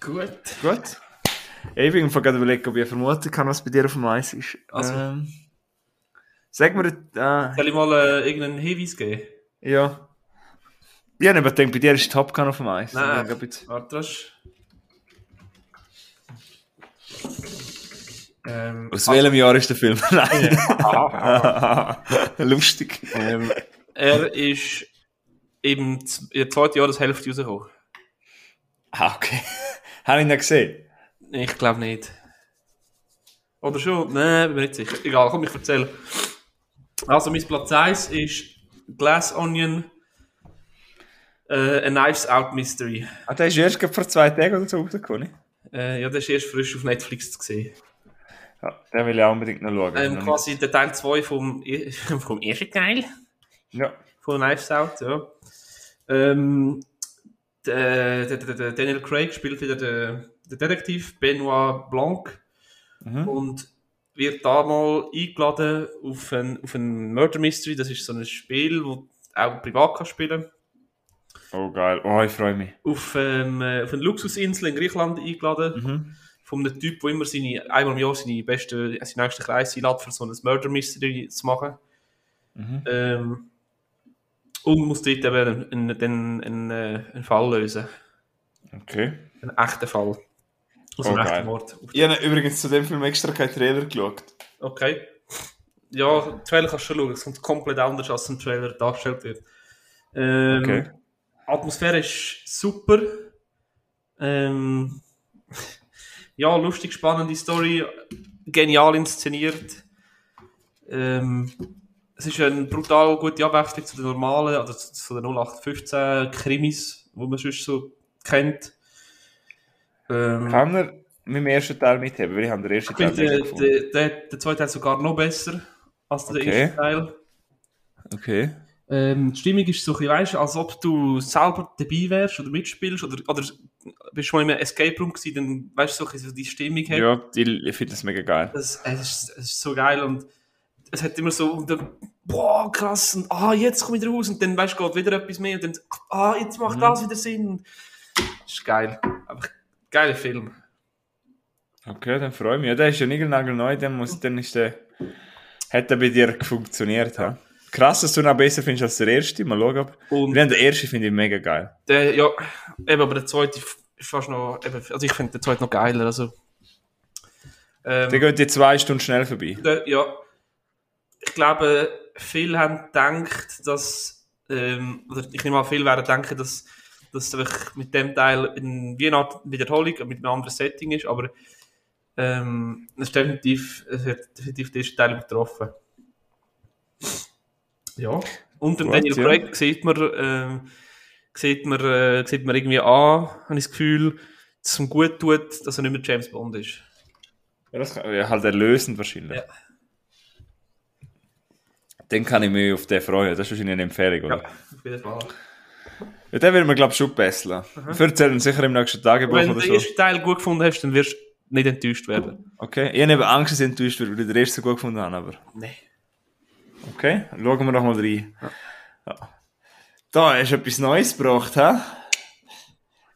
Gut. Gut. Ich bin gerade überlegt, ob ich vermuten kann, was bei dir auf dem Eis ist. Also. Ähm, sag mir, äh, Soll ich mal äh, irgendeinen Hinweis geben? ja. Ich habe aber gedacht, bei dir ist Top Gun auf dem Eis. Nein. Ich jetzt- Warte, das. Ähm, Aus welchem Jahr ist der Film? Nein. ah, Lustig. ähm, er ist im z- in der zweiten Jahreshälfte rausgekommen. Ah, okay. Habe ich ihn gesehen? Ich glaube nicht. Oder schon? Nein, bin mir nicht sicher. Egal, komm, ich erzähle. Also, mein Platz 1 ist Glass Onion, äh, A Knives Out Mystery. Ah, der ist erst vor zwei Tagen oder so rausgekommen. Äh, ja, der ist erst frisch auf Netflix zu sehen. Ja, den will ich auch unbedingt noch schauen. Ähm, quasi der Teil 2 vom, e- vom ersten Teil. Ja. von Knives Out, ja. Ähm, der, der, der, Daniel Craig spielt wieder den, den Detektiv Benoit Blanc Mhm. und wird da mal eingeladen auf ein, auf ein Murder Mystery. Das ist so ein Spiel, wo auch privat kann spielen Oh, geil. Oh, ich freue mich. auf, ähm, äh, auf eine Luxusinsel in Griechenland eingeladen. Mhm. Von einem Typ, der immer seine, einmal im Jahr seine beste, seine nächste Kreis einlädt, für so ein Murder Mystery zu machen. Mhm. Ähm, und muss dort eben einen, einen, einen, einen, äh, einen Fall lösen. Okay. Einen echten Fall. Aus Oh, einem geil. echten Mord. Ich habe übrigens zu dem Film extra keinen Trailer geschaut. Okay. Ja, den Trailer kannst du schon schauen. Es kommt komplett anders, als im Trailer dargestellt wird. Ähm, Okay. Atmosphäre ist super. Ähm, ja, lustig, spannende Story. Genial inszeniert. Ähm, es ist eine brutal gute Abwechslung zu den normalen, also zu, zu den 0815 Krimis, die man sonst so kennt. Ähm, Kann er mit dem ersten Teil mitheben? Weil ich habe den ersten ich Teil der, gefunden. der, der, der zweite Teil sogar noch besser als der Okay. erste Teil. Okay. Ähm, die Stimmung ist so ein bisschen, weißt, als ob du selber dabei wärst oder mitspielst oder, oder bist schon in einem Escape Room gewesen, dann weißt du so, ein bisschen so die Stimmung hat. Ja, die, ich finde das mega geil. Es, ist, ist so geil und es hat immer so, und dann, boah, krass, und ah, jetzt komme ich raus und dann, weißt du, geht wieder etwas mehr und dann, ah, jetzt macht Mhm. das wieder Sinn. Das ist geil. Einfach geiler Film. Okay, dann freue ich mich. Ja, der ist ja neu, dann, muss, dann ist der, hat der bei dir funktioniert. Ja. Krass, dass du ihn auch besser findest als der erste. Mal schauen. ob- Und Wir haben den ersten finde ich mega geil. der, ja, eben, aber der zweite ist fast noch, eben, also ich finde den zweiten noch geiler, also. Ähm, Der geht die zwei Stunden schnell vorbei. Der, ja, ich glaube, viele haben gedacht, dass, ähm, oder ich nehme mal, viele werden denken, dass, dass mit dem Teil in wie eine Art Wiederholung mit einem anderen Setting ist, aber Ähm, es, ist definitiv, es hat definitiv den ersten Teil getroffen. Ja. Und dem Daniel ja. Craig sieht man, ähm, sieht man, äh, sieht man irgendwie an, habe ich das Gefühl, dass es ihm gut tut, dass er nicht mehr James Bond ist. Ja, das kann, ja, halt erlösend wahrscheinlich. Ja. Dann kann ich mich auf den freuen. Das ist wahrscheinlich eine Empfehlung, oder? Ja, auf jeden Fall. Ja, den wird mir, glaube ich, schon besser. Wir erzählen sicher im nächsten Tagebuch Wenn du oder den so. ersten Teil gut gefunden hast, dann wirst du nicht enttäuscht werden. Okay. Ich habe eben Angst, dass ich enttäuscht werde, weil ich den ersten gut gefunden habe, aber... Nein. Okay, schauen wir doch mal rein. Ja. Da hast du etwas Neues gebracht, hä?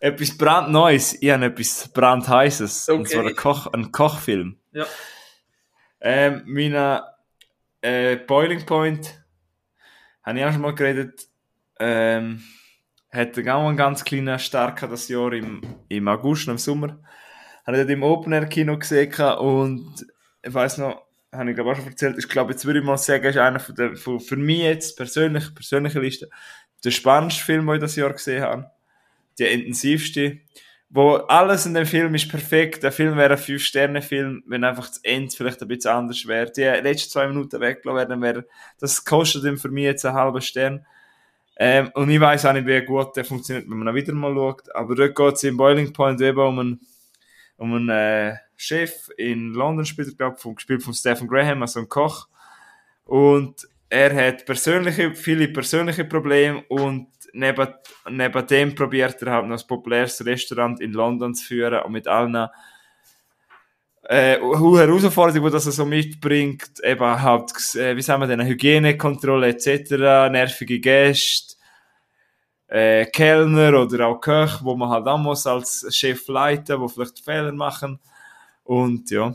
Etwas brandneues. Ich habe etwas brandheißes. Und Okay. zwar ein, Koch, ein Kochfilm. Ja. Ähm, meine äh, Boiling Point, habe ich auch schon mal geredet, ähm, hat auch einen ganz kleinen Starker das Jahr im, im August, im Sommer. Habe ich dort im Open Air Kino gesehen und ich weiß noch, habe ich glaube auch schon erzählt, ich glaube, jetzt würde ich mal sagen, ist einer von der, von, für mich jetzt persönlich, persönliche Liste, der spannendste Film, den ich das Jahr gesehen habe. Der intensivste. Wo alles in dem Film ist perfekt. Der Film wäre ein 5-Sterne-Film, wenn einfach das Ende vielleicht ein bisschen anders wäre. Die letzten zwei Minuten weggelassen werden, wäre, das kostet ihm für mich jetzt einen halben Stern. Ähm, und ich weiß auch nicht, wie gut der funktioniert, wenn man ihn wieder mal schaut. Aber dort geht es im Boiling Point eben um einen, um einen äh, Chef in London, spielt er, glaube ich, gespielt von Stephen Graham, also ein Koch. Und er hat persönliche, viele persönliche Probleme und neben, neben dem probiert er halt noch das populärste Restaurant in London zu führen und mit allen äh, Herausforderungen, die das er so mitbringt, eben halt, äh, wie sagen wir denn, Hygienekontrolle etc., nervige Gäste, äh, Kellner oder auch Köche, wo man halt auch muss als Chef leiten, wo vielleicht Fehler machen und ja.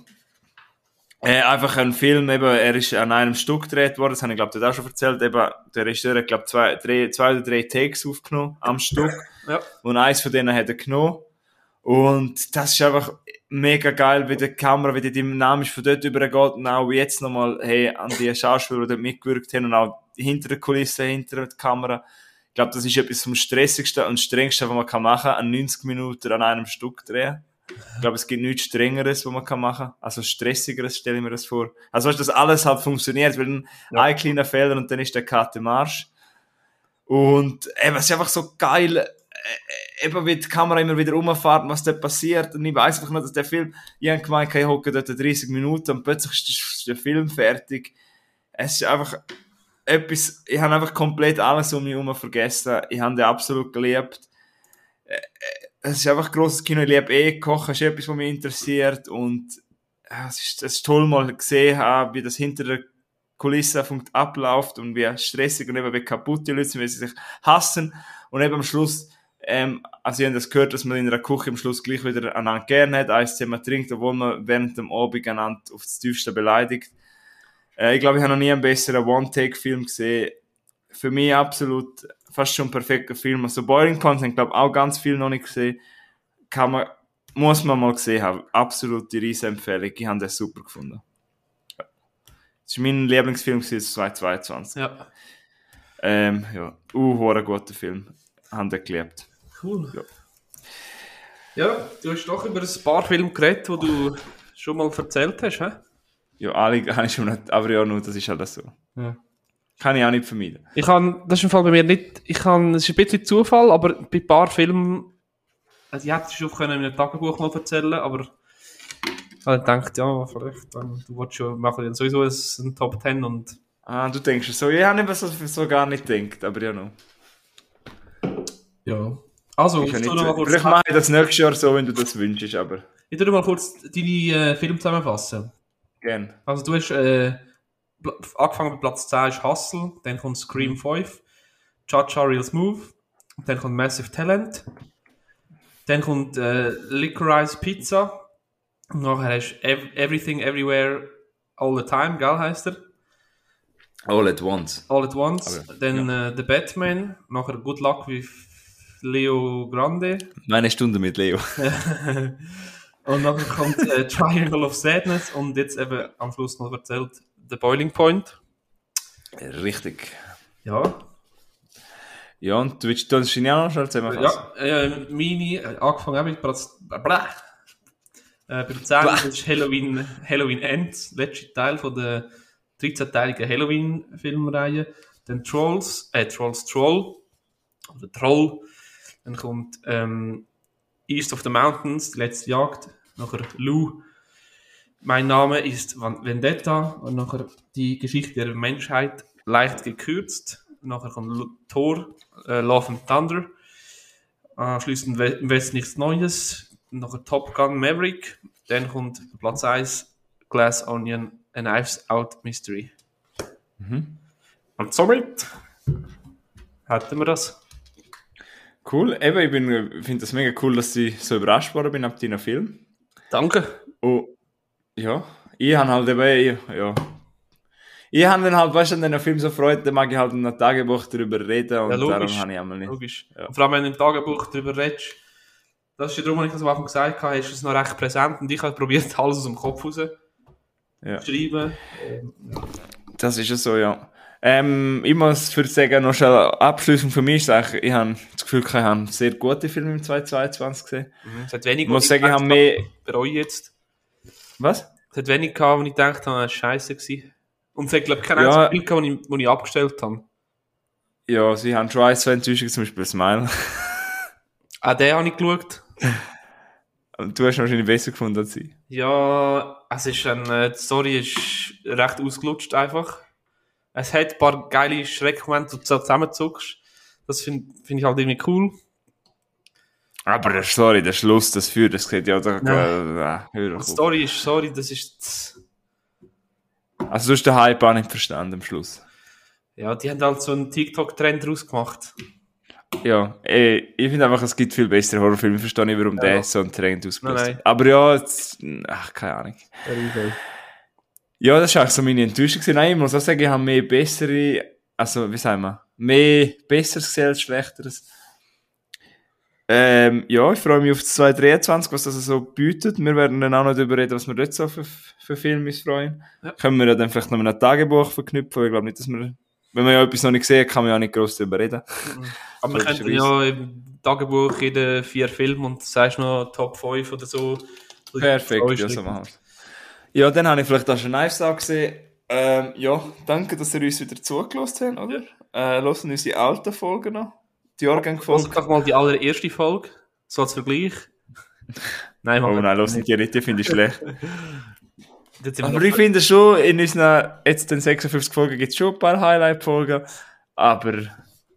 Äh, einfach ein Film, eben, er ist an einem Stück gedreht worden, das habe ich glaube ich auch schon erzählt, eben, der Regisseur hat glaube zwei, drei, zwei oder drei Takes aufgenommen am Stück Ja. und eins von denen hat er genommen und das ist einfach mega geil, wie die Kamera, wie die dynamisch von dort übergeht und auch jetzt nochmal, hey, an die Schauspieler, die dort mitgewirkt haben und auch hinter der Kulisse, hinter der Kamera. Ich glaube, das ist etwas vom stressigsten und strengsten, was man kann machen an 90 Minuten an einem Stück drehen. Ich glaube, es gibt nichts Strengeres, was man kann machen Also stressigeres, stelle ich mir das vor. Also, weißt, du, dass alles halt funktioniert, weil ein, Ja. ein kleiner Fehler und dann ist der Cut im Arsch. Und eben, es ist einfach so geil, äh, eben wie die Kamera immer wieder rumfährt, was dort passiert. Und ich weiß einfach nur, dass der Film, ich habe gemeint, ich hocke dort 30 Minuten und plötzlich ist der Film fertig. Es ist einfach etwas, ich habe einfach komplett alles um mich herum vergessen. Ich habe den absolut geliebt. Äh, äh, Es ist einfach ein grosses Kino. Ich liebe eh Kochen, ist etwas, was mich interessiert. Und ja, es, ist, es ist toll, mal gesehen haben, wie das hinter der Kulisse abläuft und wie stressig und eben wie kaputt die Leute sind, wie sie sich hassen. Und eben am Schluss, ähm, also ich habe das gehört, dass man in einer Küche am Schluss gleich wieder einander gern hat, eins zusammen trinkt, obwohl man während dem Abend einander aufs tiefste beleidigt. Äh, ich glaube, ich habe noch nie einen besseren One-Take-Film gesehen. Für mich absolut fast schon ein perfekter Film. Also Boiling Point haben, glaube ich, auch ganz viel noch nicht gesehen. Kann man, muss man mal gesehen haben. Absolute Riesenempfehlung. Ich habe den super gefunden. Das war mein Lieblingsfilm gewesen, 2022. Ja. Ähm, ja, uh, ein guter Film. Haben den geliebt. Cool. Ja. Ja, du hast doch über ein paar Filme geredet, die du schon mal erzählt hast, hä? Ja, alle habe ich schon nicht, aber ja, nur, das ist halt so. Ja. Kann ich auch nicht vermeiden. Ich kann, das ist im Fall bei mir nicht, ich kann, es ist ein bisschen Zufall, aber bei ein paar Filmen, also ich hätte es schon können in einem Tagebuch mal erzählen, aber ich habe gedacht, ja, vielleicht, du wolltest schon, machen sowieso ein, ein Top 10 und Ah, du denkst so, ich habe nicht so, so gar nicht gedacht, aber ja noch. ja. Also, Ich nicht, noch mal kurz, vielleicht mache ich das nächstes Jahr so, wenn du das wünschst, aber ich tu noch mal kurz deine äh, Filme zusammenfassen. gern. Also du hast äh, angefangen bei Platz 10 ist Hustle, dann kommt Scream 5, Cha-Cha Real Smooth, dann kommt Massive Talent, dann kommt äh, Licorice Pizza, und nachher hast du Ev Everything Everywhere All the Time, gell heisst er? All at once. All at Once, Aber, dann äh, The Batman, nachher Good Luck with Leo Grande Meine Stunde mit Leo. und nachher kommt äh, Triangle of Sadness und jetzt eben am Schluss noch erzählt The Boiling Point. Richtig. Ja, Ja, und du willst du das auch noch schnell zusammenfassen? Ja, äh, meine, angefangen mit Platz, blah, Äh, beim 10. das ist Halloween, Halloween Ends, letzte Teil von der 13-teiligen Halloween-Filmreihe. Dann Trolls, äh, Trolls Troll, oder Troll. Dann kommt ähm, East of the Mountains, die letzte Jagd. Nachher Lou. Mein Name ist Vendetta. Und nachher die Geschichte der Menschheit leicht gekürzt. Nachher kommt Thor, äh, Love and Thunder. Anschließend We- im Westen nichts Neues. Nachher Top Gun Maverick. Dann kommt Platz 1 Glass Onion, A Knives Out Mystery. Und somit hätten wir das. Cool. Eben, ich bin- ich finde das mega cool, dass ich so überrascht worden bin ab deinem Film. Danke. Und ja, ich habe halt eben, ja. Ich habe dann halt, weißt du, an den Film so Freude, dann mag ich halt in einem Tagebuch darüber reden und Ja, darum habe ich einmal nicht. Logisch. Ja. Und vor allem, wenn du im Tagebuch darüber redest, das ist ja darum, was ich das am Anfang gesagt habe, ist es noch recht präsent und ich habe probiert, alles aus dem Kopf raus zu Ja. schreiben. Ähm, Das ist ja so, ja. Ähm, ich muss für sagen, noch schnell abschließend für mich sagen, ich habe das Gefühl, ich habe sehr gute Filme im 2022 gesehen. Es hat wenig, Ich muss sagen, ich habe mehr. bereue jetzt. Was? Es hat wenig gehabt, wo ich gedacht habe, das war scheiße gewesen. Und es hat, glaube ich, keinen Ja. einzigen Film gehabt, wo ich, ich abgestellt habe. Ja, sie haben schon ein, zwei Enttäuschungen, zum Beispiel Smile. Auch den habe ich geschaut. Und du hast ihn wahrscheinlich besser gefunden als ich. Ja, es ist ein, äh, die Story ist recht ausgelutscht einfach. Es hat ein paar geile Schreckmomente, die du zusammenzuckst. Das finde find ich halt irgendwie cool. Aber der Story, der Schluss, das Führt, das geht ja doch. Äh, äh, Die. Story ist, sorry, das ist, Also, du hast den Hype auch nicht verstanden am Schluss. ja, die haben halt so einen TikTok-Trend draus gemacht. Ja, ey, ich finde einfach, es gibt viel bessere Horrorfilme. Ich verstehe nicht, warum Ja. der so einen Trend Nein, ausgelöst nein. hat. Aber ja, jetzt, ach, keine Ahnung. Ja, das war eigentlich so meine Enttäuschung. Nein, ich muss auch sagen, ich habe mehr bessere, also, wie sagen wir, mehr Besseres gesehen als Schlechteres. Ähm, ja, ich freue mich auf das 2023, was das so bietet. Wir werden dann auch noch darüber reden, was wir dort so für, für Filme uns freuen. Ja. Können wir ja dann vielleicht noch mit einem Tagebuch verknüpfen. Ich glaube nicht, dass wir, wenn man ja etwas noch nicht gesehen hat, kann man ja auch nicht groß darüber reden. Aber wir könnten ja im Tagebuch jede vier Filme und sagst noch Top 5 oder so. Perfekt, ja, so machen wir's. Ja, dann habe ich vielleicht auch schon Knives Out gesehen. Ähm, ja, danke, dass ihr uns wieder zugelassen habt, oder? Äh, hören unsere alten Folgen noch. Die Also Jahrgang-Folgen. einfach mal die allererste Folge, so als Vergleich. Nein, Oh machen wir nein, hören die nicht, die finde ich schlecht. Aber ich finde schon, in unseren jetzt den 56 Folgen gibt es schon ein paar Highlight-Folgen. Aber,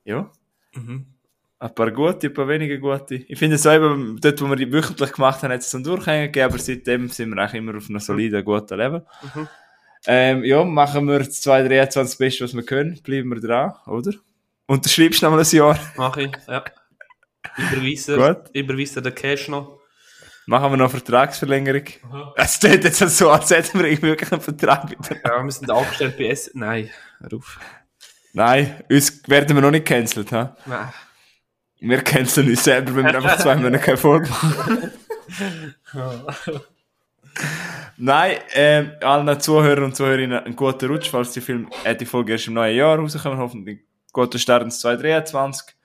ja, Mhm. ein paar gute, ein paar weniger gute. Ich finde es eben, dort, wo wir die wöchentlich gemacht haben, hat es einen Durchhängen gegeben, aber seitdem sind wir eigentlich immer auf einem soliden, guten Level. Mhm. Ähm, ja, machen wir das 2023 das Beste, was wir können. Bleiben wir dran, oder? Unterschreibst du noch mal ein Jahr. Mach ich, ja. Überweisen, Gut. überweisen den Cash noch. Machen wir noch eine Vertragsverlängerung. Es tut jetzt so, als hätten wir wirklich einen Vertrag mit Ja, wir sind angestellt bei S. Nein, hör auf. Nein, uns werden wir noch nicht gecancelt. Ha? Nein. Wir canceln uns selber, wenn wir einfach zwei Monate keine Folge machen. Nein, ähm, allen Zuhörern und Zuhörerinnen einen guten Rutsch, falls die, Film, äh, die Folge erst im neuen Jahr rauskommen. Hoffentlich guten Start ins 2023.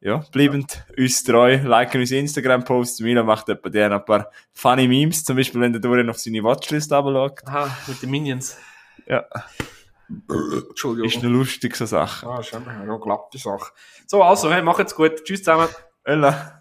Ja, bleibend uns treu, liken unsere Instagram-Posts. Mila macht etwa der ein paar funny Memes, zum Beispiel, wenn der Dorian auf seine Watchlist runterschaut. Aha, mit den Minions. Ja, Entschuldigung. ist eine lustige Sache. Ah, ist einfach eine glatte Sache. So, also, hey, macht's gut. Tschüss zusammen. Ella.